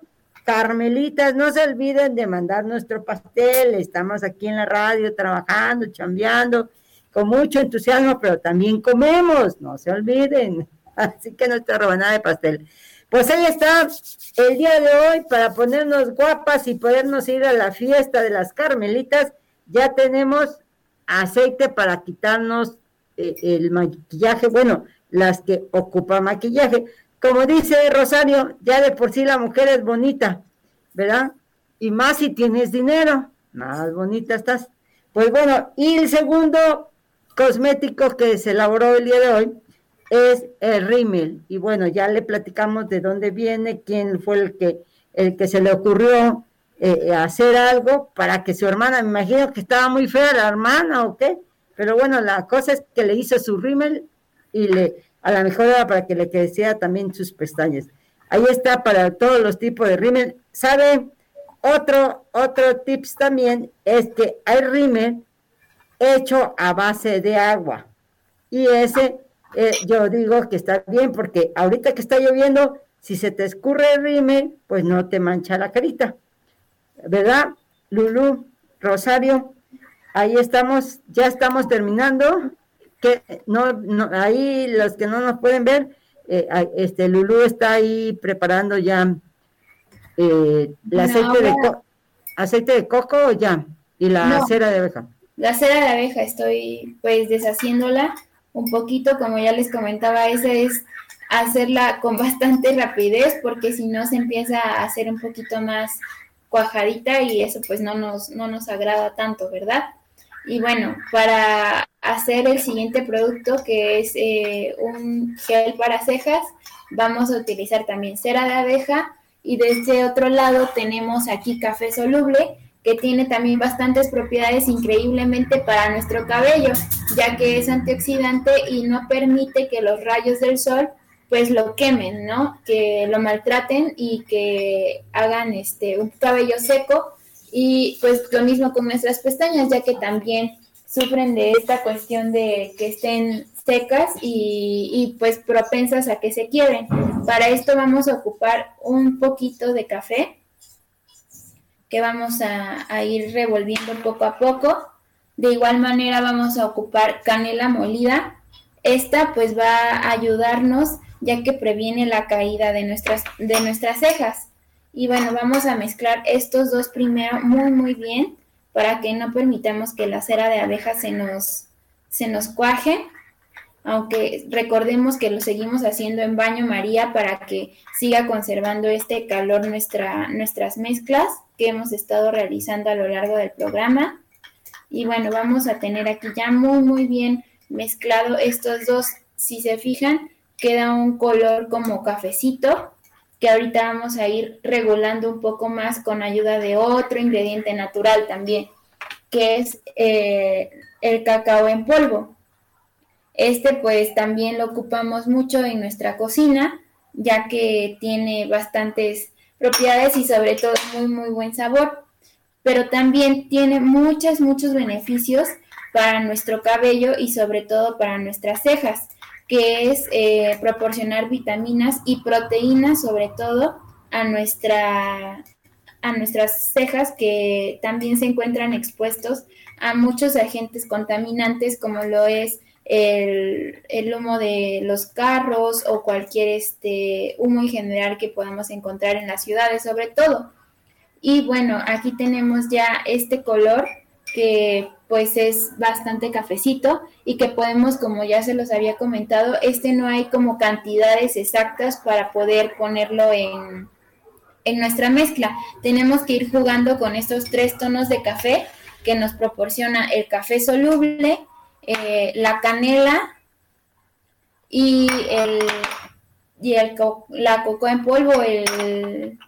S3: Carmelitas, no se olviden de mandar nuestro pastel. Estamos aquí en la radio trabajando, chambeando, con mucho entusiasmo, pero también comemos, no se olviden. Así que nuestra rebanada de pastel. Pues ahí está el día de hoy para ponernos guapas y podernos ir a la fiesta de las Carmelitas. Ya tenemos aceite para quitarnos eh, el maquillaje, bueno, las que ocupan maquillaje. Como dice Rosario, ya de por sí la mujer es bonita, ¿verdad? Y más si tienes dinero, más bonita estás. Pues bueno, y el segundo cosmético que se elaboró el día de hoy es el rímel. Y bueno, ya le platicamos de dónde viene, quién fue el que, el que se le ocurrió eh, hacer algo para que su hermana, me imagino que estaba muy fea la hermana o qué, pero bueno, la cosa es que le hizo su rímel y le a lo mejor era para que le creciera también sus pestañas. Ahí está para todos los tipos de rímel. ¿Sabe? Otro, otro tips también es que hay rímel hecho a base de agua. Y ese, eh, yo digo que está bien porque ahorita que está lloviendo, si se te escurre el rímel, pues no te mancha la carita. ¿Verdad? Lulú, Rosario, ahí estamos, ya estamos terminando que no, no, ahí los que no nos pueden ver, eh, este Lulú está ahí preparando ya eh, el aceite, de co aceite de coco ya y la no, cera de abeja.
S4: La cera de abeja estoy pues deshaciéndola un poquito, como ya les comentaba, ese es hacerla con bastante rapidez porque si no se empieza a hacer un poquito más cuajadita y eso pues no nos, no nos agrada tanto, ¿verdad? Y bueno, para hacer el siguiente producto que es eh, un gel para cejas, vamos a utilizar también cera de abeja y de este otro lado tenemos aquí café soluble que tiene también bastantes propiedades increíblemente para nuestro cabello, ya que es antioxidante y no permite que los rayos del sol pues lo quemen, ¿no? Que lo maltraten y que hagan este un cabello seco y pues lo mismo con nuestras pestañas, ya que también sufren de esta cuestión de que estén secas y, pues propensas a que se quiebren. Para esto vamos a ocupar un poquito de café que vamos a, ir revolviendo poco a poco. De igual manera vamos a ocupar canela molida. Esta pues va a ayudarnos ya que previene la caída de nuestras, de nuestras cejas. Y bueno, vamos a mezclar estos dos primero muy muy bien para que no permitamos que la cera de abeja se nos, se nos cuaje aunque recordemos que lo seguimos haciendo en baño María para que siga conservando este calor nuestra, nuestras mezclas que hemos estado realizando a lo largo del programa. Y bueno, vamos a tener aquí ya muy, muy bien mezclado estos dos. Si se fijan, queda un color como cafecito que ahorita vamos a ir regulando un poco más con ayuda de otro ingrediente natural también, que es eh, el cacao en polvo. Este pues también lo ocupamos mucho en nuestra cocina, ya que tiene bastantes propiedades y sobre todo muy muy buen sabor, pero también tiene muchos muchos beneficios para nuestro cabello y sobre todo para nuestras cejas, que es eh, proporcionar vitaminas y proteínas sobre todo a nuestra a nuestras cejas que también se encuentran expuestos a muchos agentes contaminantes como lo es el, humo de los carros o cualquier este humo en general que podamos encontrar en las ciudades sobre todo. Y bueno, aquí tenemos ya este color que pues es bastante cafecito y que podemos, como ya se los había comentado, este no hay como cantidades exactas para poder ponerlo en, en nuestra mezcla. Tenemos que ir jugando con estos tres tonos de café que nos proporciona el café soluble, eh, la canela y el y el la coco en polvo, el,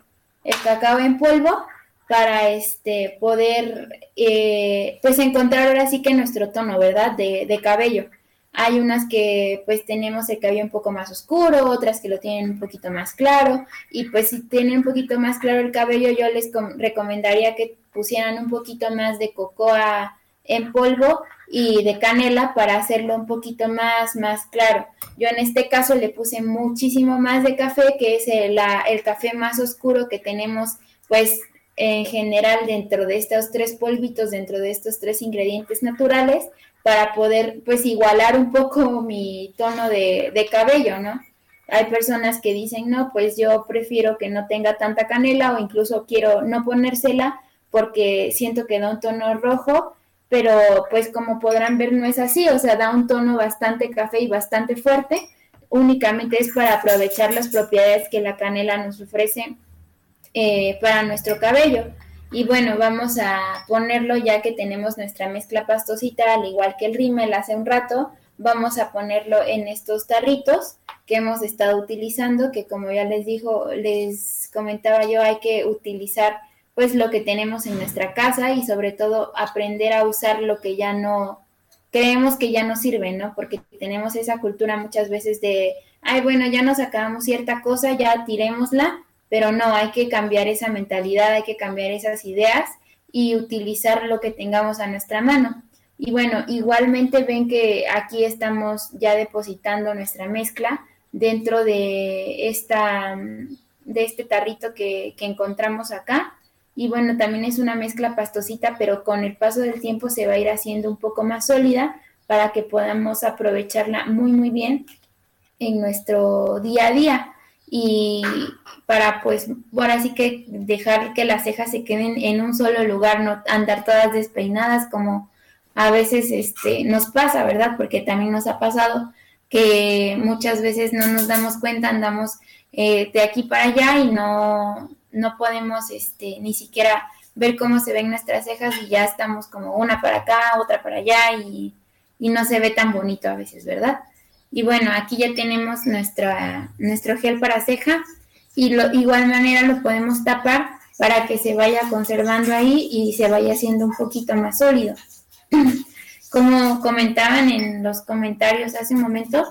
S4: el, cacao en polvo para este poder eh, pues encontrar ahora sí que nuestro tono, ¿verdad? De, de, cabello. Hay unas que pues tenemos el cabello un poco más oscuro, otras que lo tienen un poquito más claro y pues si tienen un poquito más claro el cabello yo les recomendaría que pusieran un poquito más de cocoa en polvo y de canela para hacerlo un poquito más, más claro. Yo en este caso le puse muchísimo más de café, que es el, el café más oscuro que tenemos, pues en general dentro de estos tres polvitos, dentro de estos tres ingredientes naturales, para poder pues igualar un poco mi tono de, de cabello, ¿no? Hay personas que dicen, no, pues yo prefiero que no tenga tanta canela o incluso quiero no ponérsela porque siento que da un tono rojo pero pues como podrán ver no es así, o sea, da un tono bastante café y bastante fuerte, únicamente es para aprovechar las propiedades que la canela nos ofrece eh, para nuestro cabello. Y bueno, vamos a ponerlo ya que tenemos nuestra mezcla pastosita, al igual que el rímel hace un rato, vamos a ponerlo en estos tarritos que hemos estado utilizando, que como ya les dijo, les comentaba yo, hay que utilizar pues lo que tenemos en nuestra casa y sobre todo aprender a usar lo que ya no creemos que ya no sirve, ¿no? Porque tenemos esa cultura muchas veces de, ay, bueno, ya nos acabamos cierta cosa, ya tirémosla, pero no, hay que cambiar esa mentalidad, hay que cambiar esas ideas y utilizar lo que tengamos a nuestra mano. Y bueno, igualmente ven que aquí estamos ya depositando nuestra mezcla dentro de esta de este tarrito que, que encontramos acá y bueno, también es una mezcla pastosita, pero con el paso del tiempo se va a ir haciendo un poco más sólida para que podamos aprovecharla muy, muy bien en nuestro día a día y para pues ahora sí que dejar que las cejas se queden en un solo lugar, no andar todas despeinadas como a veces este nos pasa, ¿verdad? Porque también nos ha pasado que muchas veces no nos damos cuenta, andamos eh, de aquí para allá y no, no podemos este, ni siquiera ver cómo se ven nuestras cejas y ya estamos como una para acá, otra para allá y, no se ve tan bonito a veces, ¿verdad? Y bueno, aquí ya tenemos nuestra, nuestro gel para ceja y lo, igual manera lo podemos tapar para que se vaya conservando ahí y se vaya haciendo un poquito más sólido. Como comentaban en los comentarios hace un momento,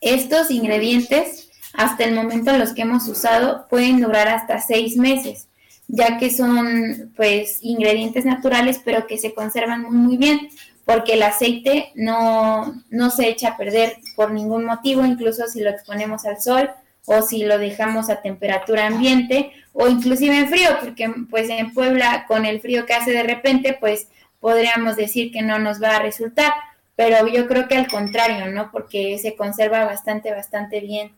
S4: estos ingredientes, hasta el momento los que hemos usado, pueden durar hasta seis meses, ya que son pues ingredientes naturales, pero que se conservan muy, muy bien, porque el aceite no, no se echa a perder por ningún motivo, incluso si lo exponemos al sol o si lo dejamos a temperatura ambiente o inclusive en frío, porque pues en Puebla con el frío que hace de repente, pues podríamos decir que no nos va a resultar, pero yo creo que al contrario, ¿no? Porque se conserva bastante, bastante bien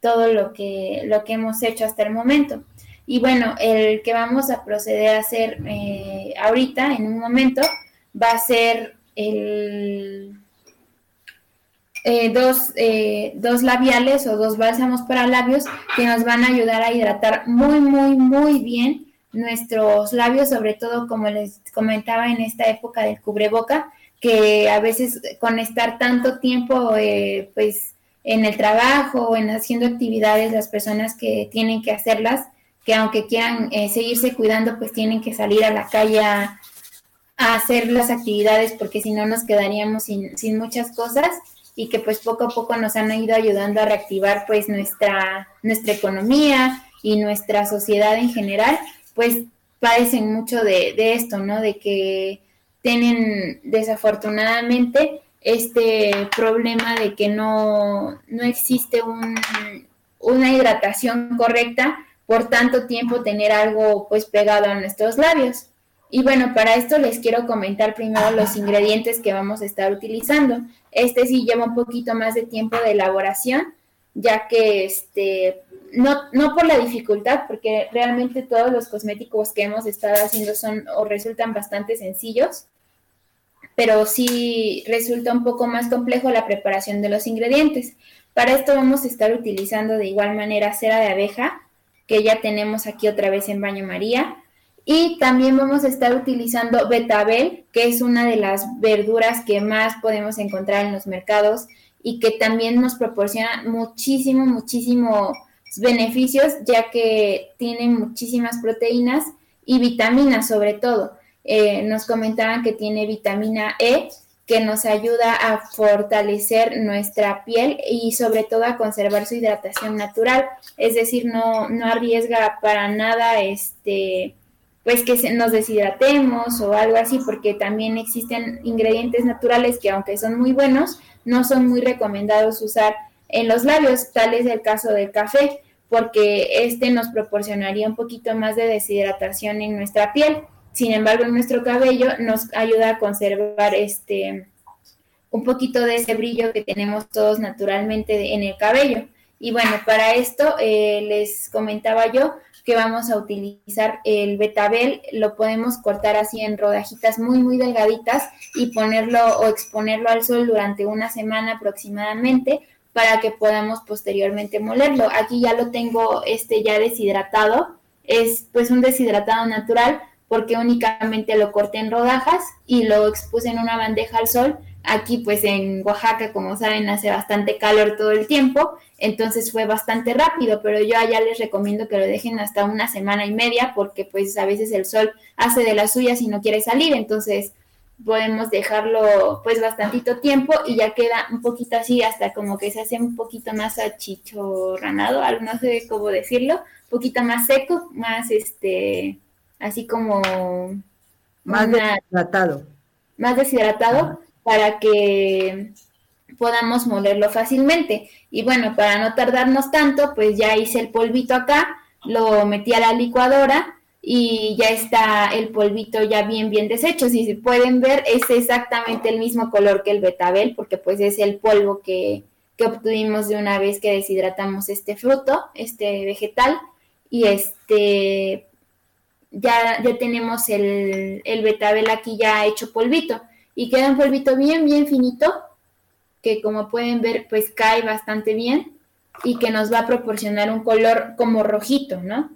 S4: todo lo que, lo que hemos hecho hasta el momento. Y bueno, el que vamos a proceder a hacer eh, ahorita, en un momento, va a ser el, eh, dos, eh, dos labiales o dos bálsamos para labios que nos van a ayudar a hidratar muy, muy, muy bien nuestros labios, sobre todo como les comentaba en esta época del cubreboca, que a veces con estar tanto tiempo pues en el trabajo o en haciendo actividades, las personas que tienen que hacerlas, que aunque quieran eh, seguirse cuidando, pues tienen que salir a la calle a, hacer las actividades porque si no nos quedaríamos sin, sin muchas cosas y que pues poco a poco nos han ido ayudando a reactivar pues nuestra, nuestra economía y nuestra sociedad en general pues padecen mucho de, esto, ¿no? De que tienen desafortunadamente este problema de que no, no existe una hidratación correcta por tanto tiempo tener algo pues pegado a nuestros labios. Y bueno, para esto les quiero comentar primero los ingredientes que vamos a estar utilizando. Este sí lleva un poquito más de tiempo de elaboración, ya que este no, no por la dificultad, porque realmente todos los cosméticos que hemos estado haciendo son o resultan bastante sencillos, pero sí resulta un poco más complejo la preparación de los ingredientes. Para esto vamos a estar utilizando de igual manera cera de abeja, que ya tenemos aquí otra vez en baño María, y también vamos a estar utilizando betabel, que es una de las verduras que más podemos encontrar en los mercados y que también nos proporciona muchísimo, muchísimo beneficios ya que tiene muchísimas proteínas y vitaminas sobre todo. Eh, nos comentaban que tiene vitamina E que nos ayuda a fortalecer nuestra piel y sobre todo a conservar su hidratación natural, es decir, no, no arriesga para nada este pues que nos deshidratemos o algo así, porque también existen ingredientes naturales que aunque son muy buenos, no son muy recomendados usar en los labios, tal es el caso del café, porque este nos proporcionaría un poquito más de deshidratación en nuestra piel. Sin embargo, en nuestro cabello nos ayuda a conservar este un poquito de ese brillo que tenemos todos naturalmente en el cabello. Y bueno, para esto eh, les comentaba yo que vamos a utilizar el betabel, lo podemos cortar así en rodajitas muy muy delgaditas y ponerlo o exponerlo al sol durante una semana aproximadamente para que podamos posteriormente molerlo. Aquí ya lo tengo este ya deshidratado, es pues un deshidratado natural porque únicamente lo corté en rodajas y lo expuse en una bandeja al sol. Aquí pues en Oaxaca, como saben, hace bastante calor todo el tiempo, entonces fue bastante rápido, pero yo allá les recomiendo que lo dejen hasta una semana y media porque pues a veces el sol hace de las suyas y no quiere salir, entonces podemos dejarlo pues bastantito tiempo y ya queda un poquito así hasta como que se hace un poquito más achichorranado, no sé cómo decirlo, un poquito más seco, más este, así como...
S3: Más deshidratado.
S4: Más deshidratado para que podamos molerlo fácilmente. Y bueno, para no tardarnos tanto, pues ya hice el polvito acá, lo metí a la licuadora y ya está el polvito ya bien, bien deshecho. Si se pueden ver, es exactamente el mismo color que el betabel, porque pues es el polvo que, que obtuvimos de una vez que deshidratamos este fruto, este vegetal, y este ya, ya tenemos el, el betabel aquí ya hecho polvito, y queda un polvito bien, bien finito, que como pueden ver, pues cae bastante bien, y que nos va a proporcionar un color como rojito, ¿no?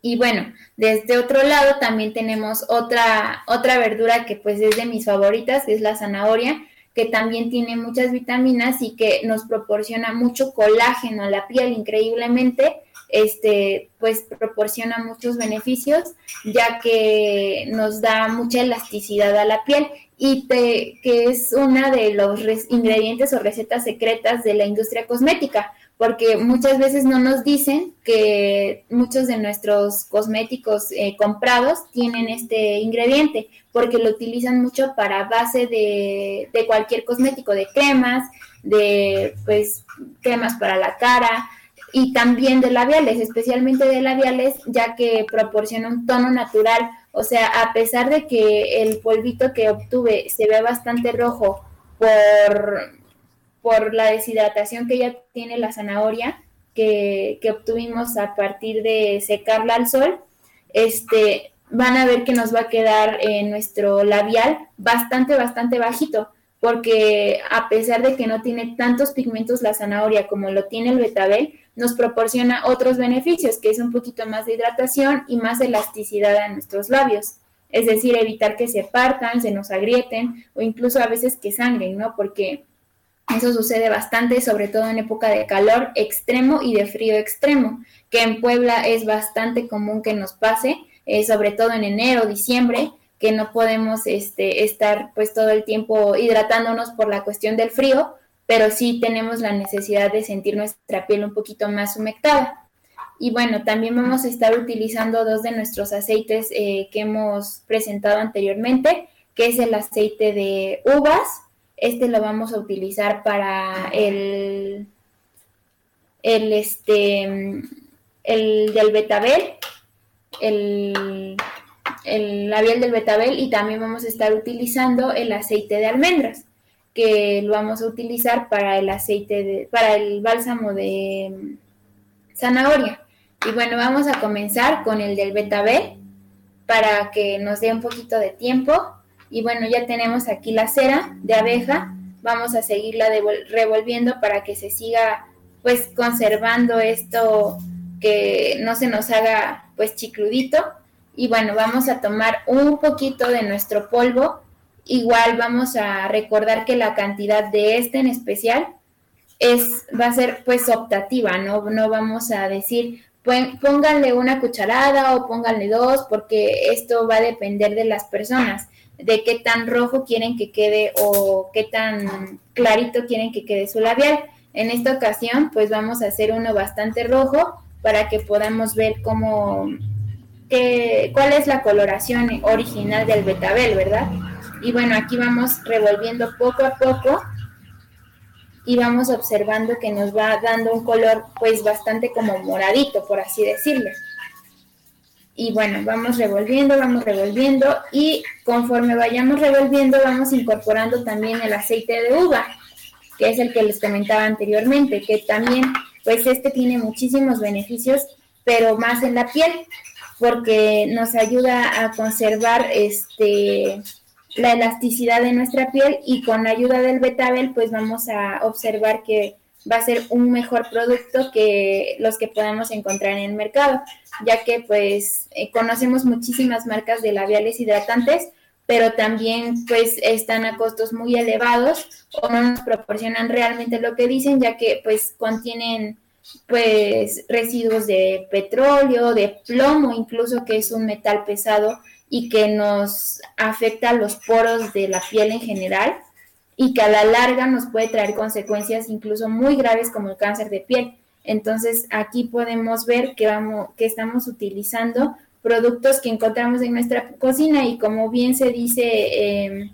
S4: Y bueno, de este otro lado también tenemos otra, otra verdura que pues es de mis favoritas, que es la zanahoria, que también tiene muchas vitaminas y que nos proporciona mucho colágeno a la piel increíblemente. Este, pues proporciona muchos beneficios, ya que nos da mucha elasticidad a la piel y que es una de los ingredientes o recetas secretas de la industria cosmética, porque muchas veces no nos dicen que muchos de nuestros cosméticos eh, comprados tienen este ingrediente, porque lo utilizan mucho para base de, de cualquier cosmético, de cremas, de pues cremas para la cara, y también de labiales, especialmente de labiales, ya que proporciona un tono natural. O sea, a pesar de que el polvito que obtuve se ve bastante rojo por, por la deshidratación que ya tiene la zanahoria, que, que obtuvimos a partir de secarla al sol, este, van a ver que nos va a quedar nuestro labial bastante, bastante bajito porque a pesar de que no tiene tantos pigmentos la zanahoria como lo tiene el betabel, nos proporciona otros beneficios, que es un poquito más de hidratación y más elasticidad a nuestros labios. Es decir, evitar que se partan, se nos agrieten o incluso a veces que sangren, ¿no? Porque eso sucede bastante, sobre todo en época de calor extremo y de frío extremo, que en Puebla es bastante común que nos pase, eh, sobre todo en enero, diciembre, que no podemos este, estar pues todo el tiempo hidratándonos por la cuestión del frío, pero sí tenemos la necesidad de sentir nuestra piel un poquito más humectada. Y bueno, también vamos a estar utilizando dos de nuestros aceites eh, que hemos presentado anteriormente, que es el aceite de uvas. Este lo vamos a utilizar para el, el, este, el del betabel, el el labial del betabel y también vamos a estar utilizando el aceite de almendras que lo vamos a utilizar para el aceite de, para el bálsamo de mm, zanahoria. Y bueno, vamos a comenzar con el del betabel para que nos dé un poquito de tiempo. Y bueno, ya tenemos aquí la cera de abeja. Vamos a seguirla revolviendo para que se siga pues conservando esto que no se nos haga pues chicludito y bueno, vamos a tomar un poquito de nuestro polvo. Igual vamos a recordar que la cantidad de este en especial es, va a ser pues optativa, ¿no? No vamos a decir, pónganle una cucharada o pónganle dos, porque esto va a depender de las personas, de qué tan rojo quieren que quede o qué tan clarito quieren que quede su labial. En esta ocasión, pues vamos a hacer uno bastante rojo para que podamos ver cómo cuál es la coloración original del betabel, ¿verdad? Y bueno, aquí vamos revolviendo poco a poco y vamos observando que nos va dando un color pues bastante como moradito, por así decirlo. Y bueno, vamos revolviendo, vamos revolviendo y conforme vayamos revolviendo vamos incorporando también el aceite de uva, que es el que les comentaba anteriormente, que también pues este tiene muchísimos beneficios, pero más en la piel porque nos ayuda a conservar este la elasticidad de nuestra piel y con la ayuda del betabel pues vamos a observar que va a ser un mejor producto que los que podamos encontrar en el mercado, ya que pues eh, conocemos muchísimas marcas de labiales hidratantes, pero también pues están a costos muy elevados o no nos proporcionan realmente lo que dicen, ya que pues contienen pues residuos de petróleo, de plomo incluso, que es un metal pesado y que nos afecta a los poros de la piel en general y que a la larga nos puede traer consecuencias incluso muy graves como el cáncer de piel. Entonces aquí podemos ver que, vamos, que estamos utilizando productos que encontramos en nuestra cocina y como bien se dice em,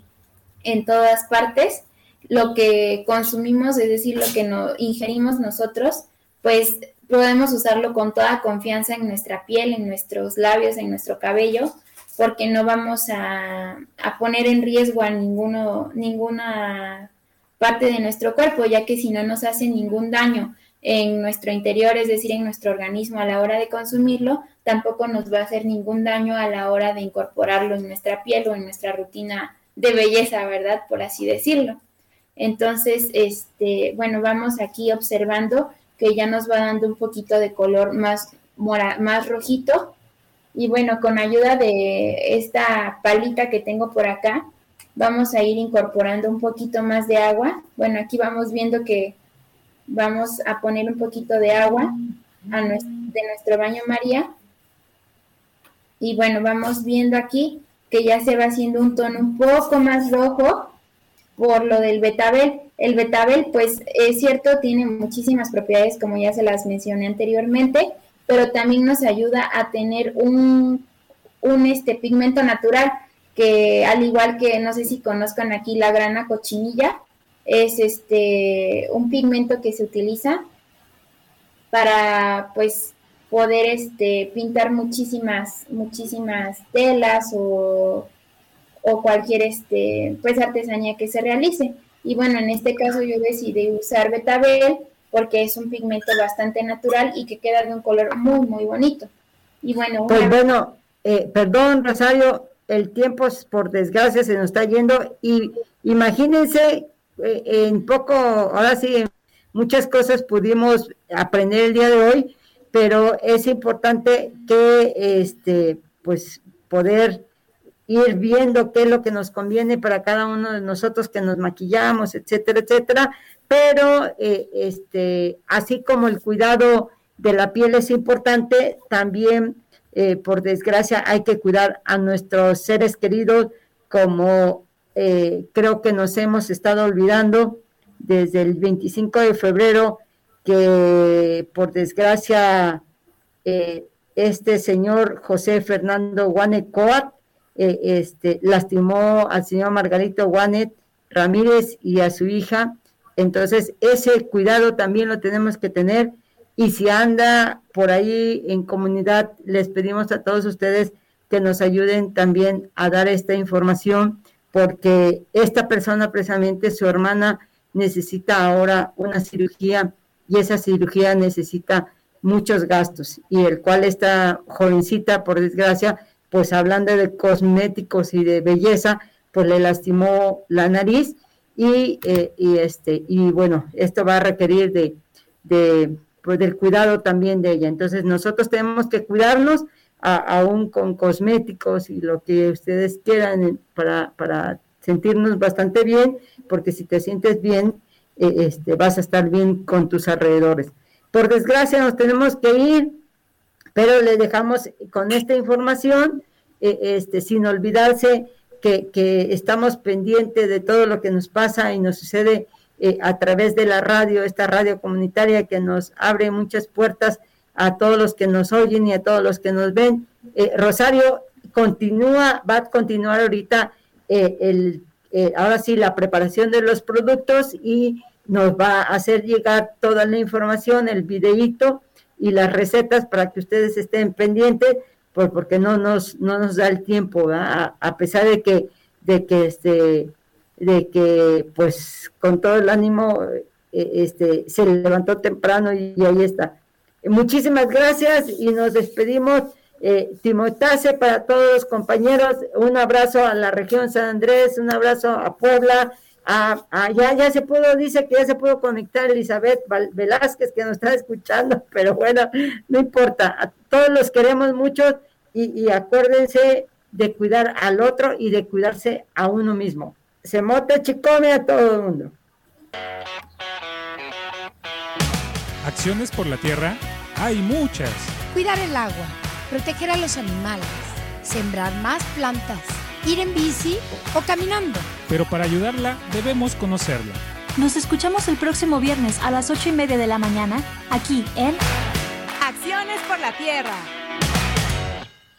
S4: en todas partes, lo que consumimos, es decir, lo que no, ingerimos nosotros, pues podemos usarlo con toda confianza en nuestra piel, en nuestros labios, en nuestro cabello, porque no vamos a, poner en riesgo a ninguno, ninguna parte de nuestro cuerpo, ya que si no nos hace ningún daño en nuestro interior, es decir, en nuestro organismo a la hora de consumirlo, tampoco nos va a hacer ningún daño a la hora de incorporarlo en nuestra piel o en nuestra rutina de belleza, ¿verdad? Por así decirlo. Entonces, este, bueno, vamos aquí observando que ya nos va dando un poquito de color más, más rojito. Y bueno, con ayuda de esta palita que tengo por acá, vamos a ir incorporando un poquito más de agua. Bueno, aquí vamos viendo que vamos a poner un poquito de agua a nuestro de nuestro baño María. Y bueno, vamos viendo aquí que ya se va haciendo un tono un poco más rojo por lo del betabel. El betabel, pues es cierto, tiene muchísimas propiedades, como ya se las mencioné anteriormente, pero también nos ayuda a tener un, un este, pigmento natural que al igual que no sé si conozcan aquí la grana cochinilla, es este un pigmento que se utiliza para pues poder este pintar muchísimas muchísimas telas o, o cualquier este pues artesanía que se realice y bueno en este caso yo decidí usar betabel porque es un pigmento bastante natural y que queda de un color muy muy bonito. Y bueno
S3: pues bueno eh, perdón Rosario el tiempo por desgracia se nos está yendo y imagínense eh, en poco, ahora sí, muchas cosas pudimos aprender el día de hoy, pero es importante que, este, pues, poder ir viendo qué es lo que nos conviene para cada uno de nosotros que nos maquillamos, etcétera, etcétera. Pero, eh, este, así como el cuidado de la piel es importante, también, eh, por desgracia, hay que cuidar a nuestros seres queridos como eh, creo que nos hemos estado olvidando desde el 25 de febrero que por desgracia eh, este señor José Fernando Guanet Coat eh, este, lastimó al señor Margarito Guanet Ramírez y a su hija. Entonces, ese cuidado también lo tenemos que tener. Y si anda por ahí en comunidad, les pedimos a todos ustedes que nos ayuden también a dar esta información porque esta persona precisamente, su hermana, necesita ahora una cirugía y esa cirugía necesita muchos gastos y el cual esta jovencita, por desgracia, pues hablando de cosméticos y de belleza, pues le lastimó la nariz y, eh, y este y bueno, esto va a requerir de, de pues del cuidado también de ella. Entonces nosotros tenemos que cuidarnos aún con cosméticos y lo que ustedes quieran para, para sentirnos bastante bien, porque si te sientes bien, eh, este, vas a estar bien con tus alrededores. Por desgracia nos tenemos que ir, pero le dejamos con esta información, eh, este, sin olvidarse que, que, estamos pendientes de todo lo que nos pasa y nos sucede eh, a través de la radio, esta radio comunitaria que nos abre muchas puertas a todos los que nos oyen y a todos los que nos ven. Eh, Rosario continúa, va a continuar ahorita eh, el, ahora sí la preparación de los productos y nos va a hacer llegar toda la información, el videíto y las recetas para que ustedes estén pendientes, pues porque no nos, no nos da el tiempo, a, a, pesar de que, de que este, de que pues con todo el ánimo este, se levantó temprano y ahí está. Muchísimas gracias y nos despedimos. Eh, Timotase para todos los compañeros, un abrazo a la región San Andrés, un abrazo a Puebla, a, ya, ya se pudo, dice que ya se pudo conectar Elizabeth Velázquez que nos está escuchando, pero bueno, no importa, a todos los queremos mucho y, y acuérdense de cuidar al otro y de cuidarse a uno mismo. Se mote chicome a todo el mundo.
S1: Acciones por la tierra hay muchas.
S2: Cuidar el agua, proteger a los animales, sembrar más plantas, ir en bici o caminando.
S1: Pero para ayudarla debemos conocerla.
S17: Nos escuchamos el próximo viernes a las ocho y media de la mañana aquí en
S5: Acciones por la Tierra.